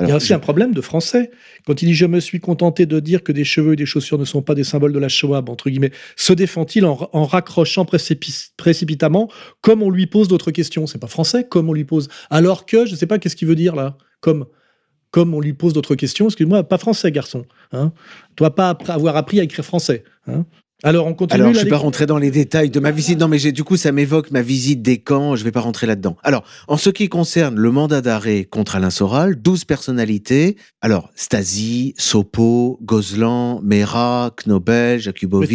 Speaker 3: Il y a aussi un problème de français. Quand il dit Je me suis contenté de dire que des cheveux et des chaussures ne sont pas des symboles de la Shoah, entre guillemets, se défend-il en, en raccrochant précipi- précipitamment comme on lui pose d'autres questions? C'est pas français, comme on lui pose. Alors que, je ne sais pas qu'est-ce qu'il veut dire là, comme. Comme on lui pose d'autres questions, excuse-moi, pas français, garçon. Hein Toi, pas avoir appris à écrire français. Hein Alors, on continue.
Speaker 2: Alors, je
Speaker 3: là,
Speaker 2: ne vais
Speaker 3: les-
Speaker 2: pas rentrer dans les détails de ma visite. Non, mais du coup, ça m'évoque ma visite des camps. Je ne vais pas rentrer là-dedans. Alors, en ce qui concerne le mandat d'arrêt contre Alain Soral, 12 personnalités. Alors, Stasi, Sopo, Gozlan, Mera, Knobel, Jakubovic,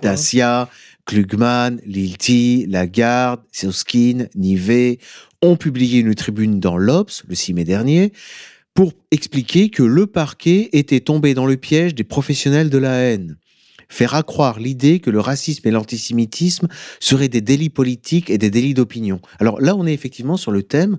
Speaker 3: quoi. hein.
Speaker 2: Dacia, Klugman, Lilti, Lagarde, Seoskin, Nivet ont publié une tribune dans l'Obs le 6 mai dernier pour expliquer que le parquet était tombé dans le piège des professionnels de la haine. Faire accroire l'idée que le racisme et l'antisémitisme seraient des délits politiques et des délits d'opinion. Alors là, on est effectivement sur le thème.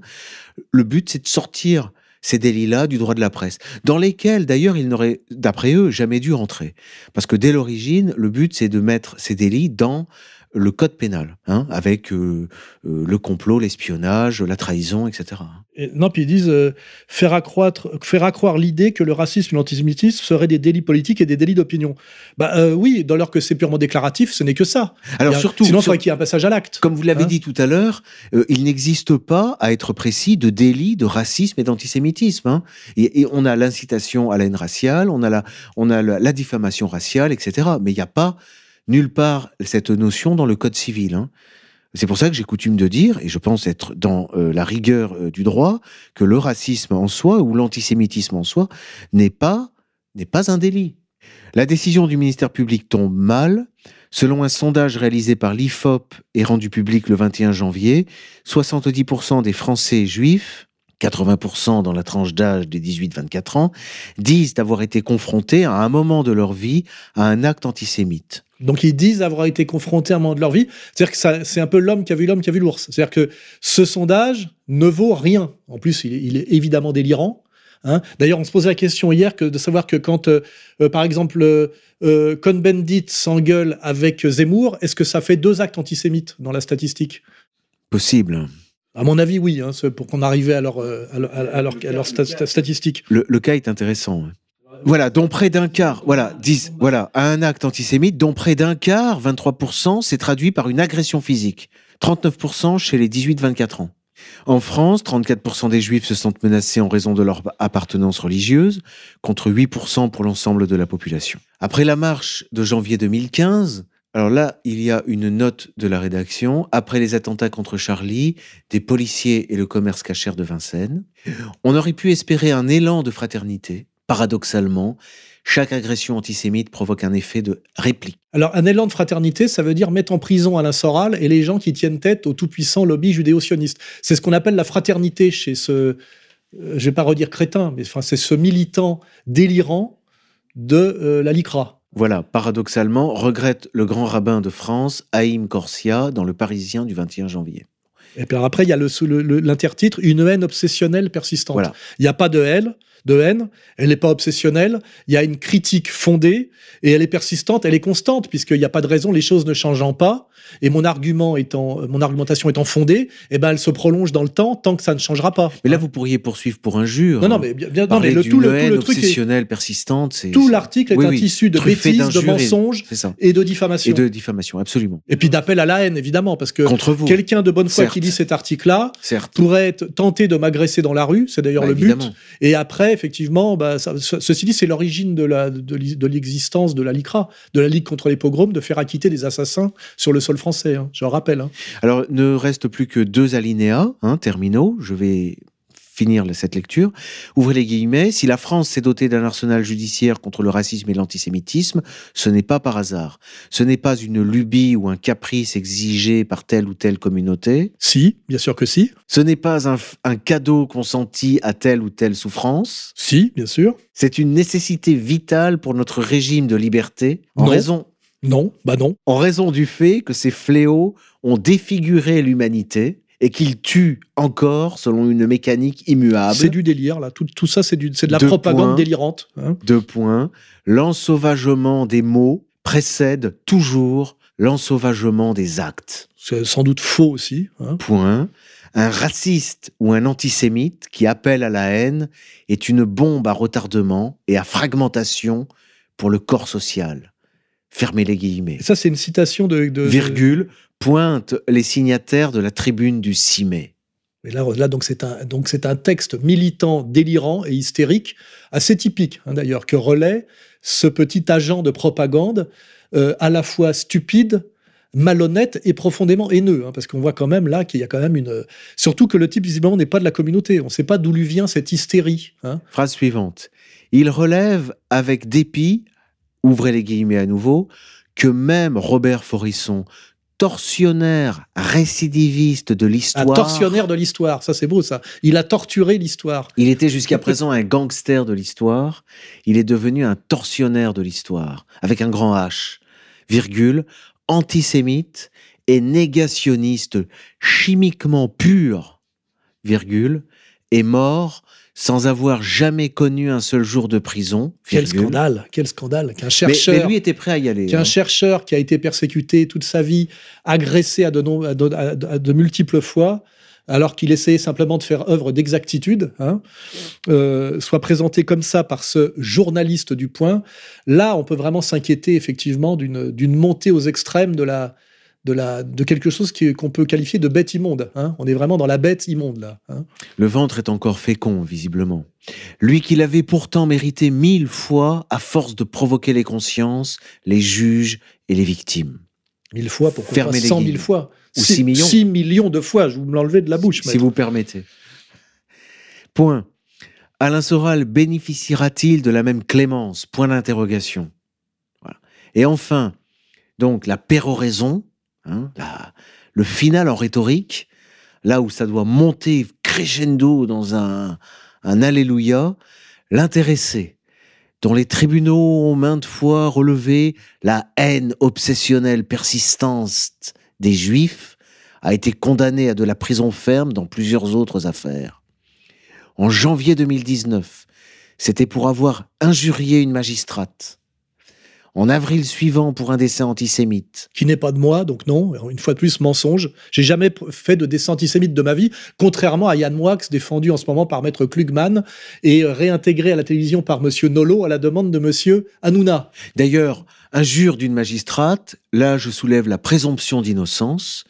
Speaker 2: Le but, c'est de sortir ces délits-là du droit de la presse, dans lesquels, d'ailleurs, ils n'auraient, d'après eux, jamais dû entrer. Parce que dès l'origine, le but, c'est de mettre ces délits dans le code pénal, hein, avec euh, euh, le complot, l'espionnage, la trahison, etc.
Speaker 3: Et, non, puis ils disent euh, faire accroître, faire accroire l'idée que le racisme et l'antisémitisme seraient des délits politiques et des délits d'opinion. Bah euh, oui, dans l'heure que c'est purement déclaratif, ce n'est que ça.
Speaker 2: Alors
Speaker 3: a-
Speaker 2: surtout,
Speaker 3: sinon, il faudrait qu'il y ait un passage à l'acte.
Speaker 2: comme vous l'avez
Speaker 3: Hein
Speaker 2: dit tout à l'heure, euh, il n'existe pas, à être précis, de délit de racisme et d'antisémitisme. hein. Et, et on a l'incitation à la haine raciale, on a la, on a la, la diffamation raciale, etc. Mais il n'y a pas nulle part cette notion dans le code civil. hein. C'est pour ça que j'ai coutume de dire, et je pense être dans euh, la rigueur euh, du droit, que le racisme en soi ou l'antisémitisme en soi n'est pas, n'est pas un délit. La décision du ministère public tombe mal. Selon un sondage réalisé par l'IFOP et rendu public le 21 janvier, 70% des Français juifs, 80% dans la tranche d'âge des 18-24 ans, disent avoir été confrontés à un moment de leur vie à un acte antisémite.
Speaker 3: Donc ils disent avoir été confrontés à un moment de leur vie. C'est-à-dire que c'est un peu l'homme qui a vu l'homme qui a vu l'ours. C'est-à-dire que ce sondage ne vaut rien. En plus, il est, il est évidemment délirant. hein. D'ailleurs, on se posait la question hier que, de savoir que quand, euh, euh, par exemple, euh, euh, Cohn-Bendit s'engueule avec Zemmour, est-ce que ça fait deux actes antisémites dans la statistique?
Speaker 2: Possible.
Speaker 3: À mon avis, oui, hein, c'est pour qu'on arrive à leur, euh, à leur, à leur- à leur sta- sta- statistique.
Speaker 2: Le, le cas est intéressant. hein. Voilà, dont près d'un quart, voilà, disent, voilà, à un acte antisémite, dont près d'un quart, 23%, s'est traduit par une agression physique. 39% chez les 18-24 ans. En France, 34% des juifs se sentent menacés en raison de leur appartenance religieuse, contre 8% pour l'ensemble de la population. Après la marche de janvier 2015, alors là, il y a une note de la rédaction. Après les attentats contre Charlie, des policiers et le commerce cachère de Vincennes, on aurait pu espérer un élan de fraternité. Paradoxalement, chaque agression antisémite provoque un effet de réplique.
Speaker 3: Alors, un élan de fraternité, ça veut dire mettre en prison Alain Soral et les gens qui tiennent tête au tout-puissant lobby judéo-sioniste. C'est ce qu'on appelle la fraternité chez ce, euh, je vais crétin, mais c'est ce militant délirant de euh, la LICRA.
Speaker 2: Voilà, paradoxalement, regrette le grand rabbin de France, Haïm Corsia, dans Le Parisien du 21 janvier.
Speaker 3: Et puis après, il y a le- le- l'intertitre Une haine obsessionnelle persistante.
Speaker 2: Voilà.
Speaker 3: Il n'y a pas de haine, de haine, elle n'est pas obsessionnelle, il y a une critique fondée et elle est persistante, elle est constante puisqu'il n'y a pas de raison, les choses ne changeant pas et mon argument étant, mon argumentation étant fondée, eh ben elle se prolonge dans le temps tant que ça ne changera pas.
Speaker 2: Mais là, vous pourriez poursuivre pour injure.
Speaker 3: non, non, mais bien, bien- non, mais le, tout, le, tout le truc est,
Speaker 2: obsessionnelle persistante, c'est...
Speaker 3: tout l'article est
Speaker 2: Oui,
Speaker 3: un
Speaker 2: oui.
Speaker 3: tissu de bêtises, de
Speaker 2: et-
Speaker 3: mensonges et de diffamation.
Speaker 2: Et de diffamation, absolument.
Speaker 3: Et puis d'appel à la haine, évidemment, parce que
Speaker 2: Contre vous,
Speaker 3: quelqu'un de bonne foi
Speaker 2: Certes.
Speaker 3: qui lit cet article-là pourrait être tenté de m'agresser dans la rue, c'est d'ailleurs
Speaker 2: Bah,
Speaker 3: le but.
Speaker 2: évidemment.
Speaker 3: Et après, effectivement, bah, ça- ce- ceci dit, c'est l'origine de la- de de l'existence de la LICRA, de la Ligue contre les pogroms, de faire acquitter des assassins sur le sol français. hein, je le rappelle. hein.
Speaker 2: Alors, ne reste plus que deux alinéas hein, terminaux. Je vais finir cette lecture. Ouvrez les guillemets. Si la France s'est dotée d'un arsenal judiciaire contre le racisme et l'antisémitisme, ce n'est pas par hasard. Ce n'est pas une lubie ou un caprice exigé par telle ou telle communauté.
Speaker 3: Si, bien sûr que si.
Speaker 2: Ce n'est pas un, cadeau consenti à telle ou telle souffrance.
Speaker 3: Si, bien sûr.
Speaker 2: C'est une nécessité vitale pour notre régime de liberté en
Speaker 3: Non.
Speaker 2: raison,
Speaker 3: Non, bah non.
Speaker 2: en raison du fait que ces fléaux ont défiguré l'humanité et qu'ils tuent encore selon une mécanique immuable.
Speaker 3: C'est du délire, là. Tout, tout ça, c'est de la
Speaker 2: Deux
Speaker 3: propagande
Speaker 2: points.
Speaker 3: délirante. hein.
Speaker 2: Deux points. L'ensauvagement des mots précède toujours l'ensauvagement des actes.
Speaker 3: C'est sans doute faux aussi. hein.
Speaker 2: Point. Un raciste ou un antisémite qui appelle à la haine est une bombe à retardement et à fragmentation pour le corps social. Fermez les guillemets.
Speaker 3: Et ça, c'est une citation de. de-
Speaker 2: Virgule, pointe les signataires de la tribune du 6 mai.
Speaker 3: Mais là, là donc c'est un, donc c'est un texte militant, délirant et hystérique, assez typique hein, d'ailleurs, que relaie ce petit agent de propagande euh, à la fois stupide, malhonnête et profondément haineux, hein, parce qu'on voit quand même là qu'il y a quand même une, surtout que le type visiblement n'est pas de la communauté, on ne sait pas d'où lui vient cette hystérie. hein.
Speaker 2: Phrase suivante. Il relève avec dépit, ouvrez les guillemets à nouveau, que même Robert Forisson, tortionnaire récidiviste de
Speaker 3: Un
Speaker 2: l'histoire,
Speaker 3: tortionnaire de l'histoire, ça c'est beau ça. Il a torturé l'histoire.
Speaker 2: il était jusqu'à présent un gangster de l'histoire, il est devenu un tortionnaire de l'histoire, avec un grand H, virgule, antisémite et négationniste chimiquement pur, virgule, est mort sans avoir jamais connu un seul jour de prison.
Speaker 3: Quel scandale, quel scandale qu'un chercheur,
Speaker 2: mais lui était prêt à y aller.
Speaker 3: qu'un
Speaker 2: hein.
Speaker 3: chercheur qui a été persécuté toute sa vie, agressé à de, nom- à de- à de- à de multiples fois, alors qu'il essayait simplement de faire œuvre d'exactitude, hein, euh, soit présenté comme ça par ce journaliste du Point. Là, on peut vraiment s'inquiéter effectivement d'une d'une montée aux extrêmes de la de la de quelque chose qu'on peut qualifier de bête immonde. hein. On est vraiment dans la bête immonde là. hein.
Speaker 2: Le ventre est encore fécond, visiblement. Lui qui l'avait pourtant mérité mille fois à force de provoquer les consciences, les juges et les victimes.
Speaker 3: Mille fois pour qu'on fasse
Speaker 2: les
Speaker 3: 100 000
Speaker 2: guillemets.
Speaker 3: fois?
Speaker 2: Ou six millions.
Speaker 3: 6 millions de fois, je vous me l'enlevez de la bouche.
Speaker 2: si
Speaker 3: maître.
Speaker 2: vous permettez. Point. Alain Soral bénéficiera-t-il de la même clémence? Point d'interrogation. Voilà. Et enfin, donc la péroraison, hein, le final en rhétorique, là où ça doit monter crescendo dans un, un alléluia, l'intéressé, dont les tribunaux ont maintes fois relevé la haine obsessionnelle persistante des Juifs, a été condamné à de la prison ferme dans plusieurs autres affaires. En janvier 2019, c'était pour avoir injurié une magistrate. En avril suivant, pour un décès antisémite.
Speaker 3: qui n'est pas de moi, donc non, une fois de plus, mensonge. J'ai jamais fait de dessin antisémite de ma vie, contrairement à Yann Moix, défendu en ce moment par Maître Klugman et réintégré à la télévision par Monsieur Nolo à la demande de Monsieur Hanouna.
Speaker 2: D'ailleurs, injure d'une magistrate, là je soulève la présomption d'innocence.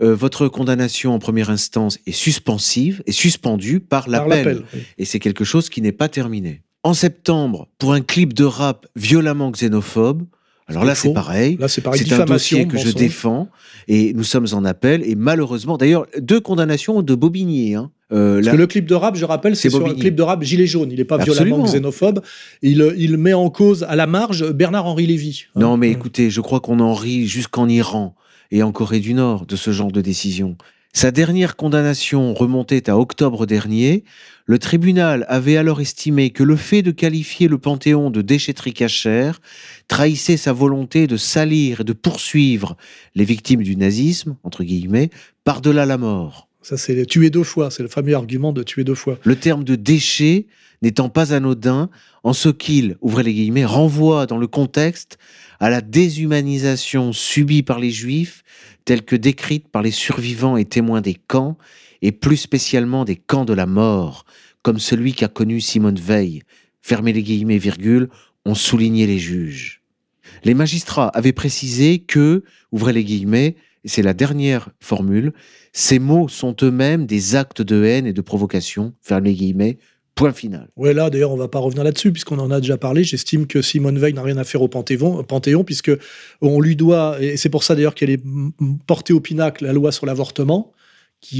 Speaker 2: Euh, votre condamnation en première instance est suspensive, est suspendue par l'appel.
Speaker 3: l'appel. oui.
Speaker 2: Et c'est quelque chose qui n'est pas terminé. En septembre, pour un clip de rap violemment xénophobe, alors là c'est pareil.
Speaker 3: Là, c'est pareil,
Speaker 2: C'est un dossier que je défends et nous sommes en appel. Et malheureusement, d'ailleurs, deux condamnations de Bobigny. Hein. Euh,
Speaker 3: Parce
Speaker 2: là-
Speaker 3: que le clip de rap, je rappelle, c'est sur un clip de rap gilet jaune. Il n'est pas
Speaker 2: Absolument.
Speaker 3: violemment xénophobe. Il, il met en cause à la marge Bernard-Henri Lévy. hein.
Speaker 2: Non, mais
Speaker 3: Hum.
Speaker 2: écoutez, je crois qu'on en rit jusqu'en Iran et en Corée du Nord de ce genre de décision. Sa dernière condamnation remontait à octobre dernier. Le tribunal avait alors estimé que le fait de qualifier le Panthéon de déchetterie cachère trahissait sa volonté de salir et de poursuivre les victimes du nazisme, entre guillemets, par-delà la mort.
Speaker 3: Ça, c'est tuer deux fois. C'est le fameux argument de tuer deux fois.
Speaker 2: Le terme de déchet n'étant pas anodin en ce qu'il, ouvrez les guillemets, renvoie dans le contexte à la déshumanisation subie par les juifs telle que décrite par les survivants et témoins des camps, et plus spécialement des camps de la mort, comme celui qu'a connu Simone Veil. Fermez les guillemets, virgule, ont souligné les juges. Les magistrats avaient précisé que, ouvrez les guillemets, et c'est la dernière formule, ces mots sont eux-mêmes des actes de haine et de provocation, fermez les guillemets, point final.
Speaker 3: Ouais, là, d'ailleurs, on va pas revenir là-dessus, puisqu'on en a déjà parlé. J'estime que Simone Veil n'a rien à faire au Panthéon, Panthéon puisque on lui doit, et c'est pour ça d'ailleurs qu'elle est portée au pinacle, la loi sur l'avortement,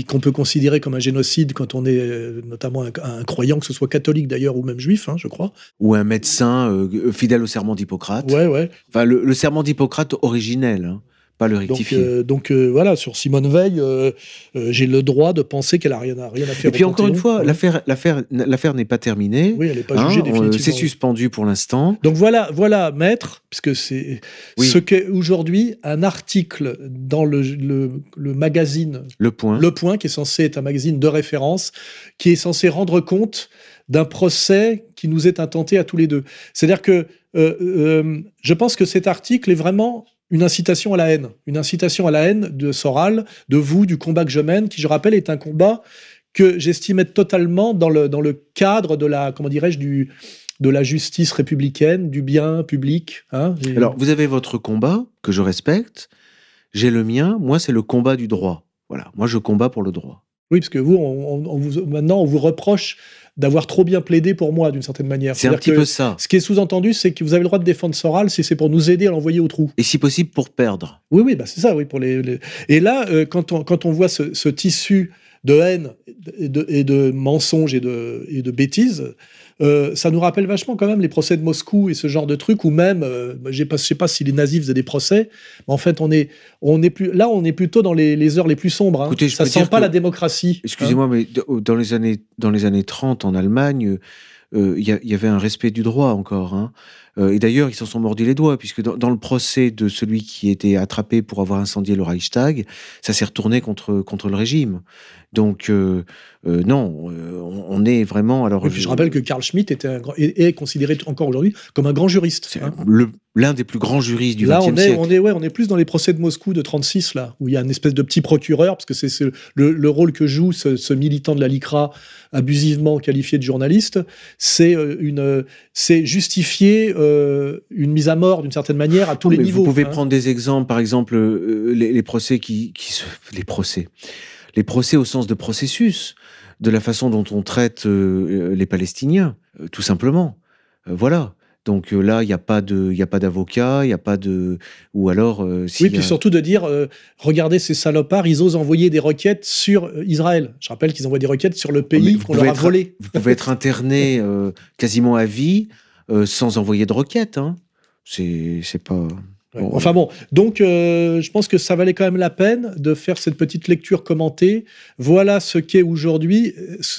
Speaker 3: qu'on peut considérer comme un génocide quand on est euh, notamment un, un croyant, que ce soit catholique d'ailleurs, ou même juif, hein, je crois.
Speaker 2: Ou un médecin euh, fidèle au serment d'Hippocrate.
Speaker 3: Ouais, ouais.
Speaker 2: Enfin, le, le serment d'Hippocrate originel, hein, pas le
Speaker 3: Donc,
Speaker 2: rectifié.
Speaker 3: euh, donc euh, voilà, sur Simone Veil, euh, j'ai le droit de penser qu'elle a rien à, rien à faire
Speaker 2: et puis encore une fois, l'affaire, l'affaire, l'affaire n'est pas terminée.
Speaker 3: Oui, elle n'est pas
Speaker 2: hein,
Speaker 3: jugée
Speaker 2: on-
Speaker 3: définitivement.
Speaker 2: c'est suspendu pour l'instant.
Speaker 3: Donc voilà, voilà, maître, puisque c'est
Speaker 2: Oui.
Speaker 3: ce qu'est aujourd'hui un article dans le, le- le magazine
Speaker 2: Le point.
Speaker 3: Le Point, qui est censé être un magazine de référence, qui est censé rendre compte d'un procès qui nous est intenté à tous les deux. C'est-à-dire que je pense que cet article est vraiment une incitation à la haine, une incitation à la haine de Soral, de vous, du combat que je mène, qui, je rappelle, est un combat que j'estime être totalement dans le, dans le cadre de la, comment dirais-je, du, de la justice républicaine, du bien public. hein.
Speaker 2: Alors, vous avez votre combat, que je respecte. J'ai le mien. Moi, c'est le combat du droit. Voilà. Moi, je combats pour le droit.
Speaker 3: Oui, parce que vous, on- on- on vous- maintenant, on vous reproche d'avoir trop bien plaidé pour moi, d'une certaine manière.
Speaker 2: C'est un petit peu ça.
Speaker 3: Ce qui est sous-entendu, c'est que vous avez le droit de défendre Soral si c'est pour nous aider à l'envoyer au trou.
Speaker 2: Et si possible, pour perdre.
Speaker 3: Oui, oui, bah c'est ça, oui. Pour les, les- Et là, euh, quand, on, quand on voit ce, ce tissu de haine et de, et de mensonges et de, et de bêtises, euh, ça nous rappelle vachement quand même les procès de Moscou et ce genre de trucs, ou même, euh, pas- je sais pas si les nazis faisaient des procès, mais en fait, on est, on est plus, là, on est plutôt dans les, les heures les plus sombres. hein.
Speaker 2: Écoutez, je
Speaker 3: ça
Speaker 2: peux
Speaker 3: sent pas
Speaker 2: que-
Speaker 3: la démocratie. hein.
Speaker 2: Excusez-moi, mais d- dans les années, dans les années 30 en Allemagne, euh, il y, a- il y avait un respect du droit encore. hein. Euh, et d'ailleurs, ils s'en sont mordus les doigts, puisque dans, le procès de celui qui était attrapé pour avoir incendié le Reichstag, ça s'est retourné contre, contre le régime. Donc, euh, euh, non, on est vraiment. Alors,
Speaker 3: je, rappelle que Carl Schmitt était est, considéré encore aujourd'hui comme un grand juriste.
Speaker 2: Hein. L'un des plus grands juristes du
Speaker 3: XXe
Speaker 2: siècle.
Speaker 3: On est, ouais, on est plus dans les procès de Moscou de 36, là, où il y a une espèce de petit procureur, parce que c'est le, rôle que joue ce, militant de la LICRA abusivement qualifié de journaliste, c'est une, c'est justifier euh, une mise à mort d'une certaine manière à tous les niveaux.
Speaker 2: Vous pouvez hein. prendre des exemples, par exemple, euh, les, procès qui, qui les procès, les procès au sens de processus, de la façon dont on traite euh, les Palestiniens, tout simplement. voilà. Donc là, il n'y a pas de, il a pas d'avocat, il n'y a pas de, ou alors.
Speaker 3: oui, puis surtout de dire, regardez ces salopards, ils osent envoyer des requêtes sur Israël. Je rappelle qu'ils envoient des requêtes sur le pays qu'on leur a volé.
Speaker 2: Vous pouvez être interné quasiment à vie euh, sans envoyer de requête. Hein. C'est pas.
Speaker 3: Enfin bon, donc euh, je pense que ça valait quand même la peine de faire cette petite lecture commentée. Voilà ce qu'est aujourd'hui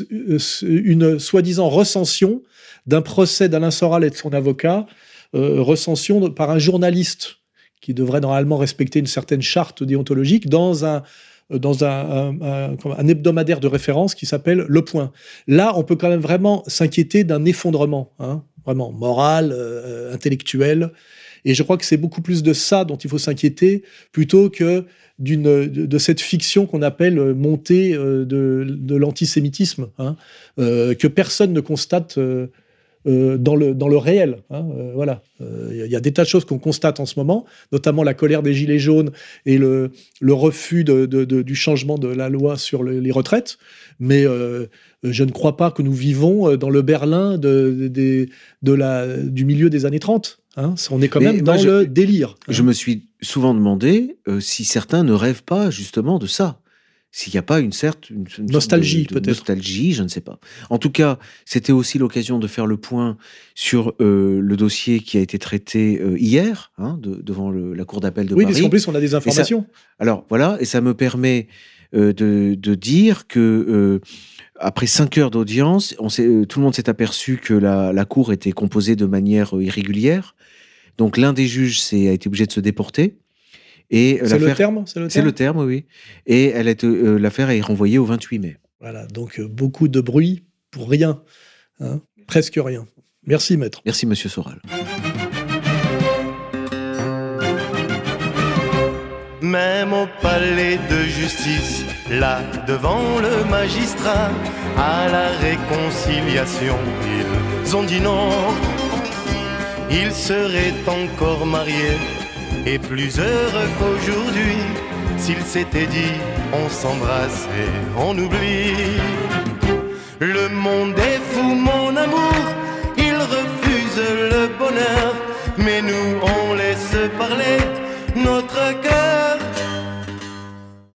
Speaker 3: euh, une soi-disant recension d'un procès d'Alain Soral et de son avocat, recension par un journaliste qui devrait normalement respecter une certaine charte déontologique dans un, dans un, hebdomadaire de référence qui s'appelle Le Point. Là, on peut quand même vraiment s'inquiéter d'un effondrement. Hein vraiment moral, euh, intellectuel. Et je crois que c'est beaucoup plus de ça dont il faut s'inquiéter plutôt que d'une de, cette fiction qu'on appelle euh, montée euh, de, l'antisémitisme, hein, que personne ne constate dans, le, dans le réel. Hein, voilà, il y a des tas de choses qu'on constate en ce moment, notamment la colère des gilets jaunes et le, refus du changement de la loi sur les retraites. Mais euh, je ne crois pas que nous vivons euh, dans le Berlin du milieu des années 30. Hein. On est quand même dans le délire.
Speaker 2: Hein. Je me suis souvent demandé euh, si certains ne rêvent pas justement de ça. S'il n'y a pas une certaine
Speaker 3: nostalgie, peut-être.
Speaker 2: Nostalgie, je ne sais pas. En tout cas, c'était aussi l'occasion de faire le point sur le dossier qui a été traité hier hein, devant la Cour d'appel de
Speaker 3: Paris.
Speaker 2: Oui,
Speaker 3: parce on a des informations.
Speaker 2: alors voilà, et ça me permet de, de, dire que après cinq heures d'audience, euh, tout le monde s'est aperçu que la, cour était composée de manière euh, irrégulière. Donc l'un des juges a été obligé de se déporter.
Speaker 3: Et c'est le terme
Speaker 2: C'est le terme, oui. Et euh, l'affaire est renvoyée au 28 mai.
Speaker 3: Voilà, donc beaucoup de bruit pour rien. Hein. Presque rien. Merci, maître.
Speaker 2: Merci, monsieur Soral.
Speaker 1: Même au palais de justice, là devant le magistrat, à la réconciliation, ils ont dit non. Ils seraient encore mariés et plus heureux qu'aujourd'hui. S'ils s'étaient dit on s'embrasse et on oublie. Le monde est fou, mon amour, il refuse le bonheur, mais nous on laisse parler notre cœur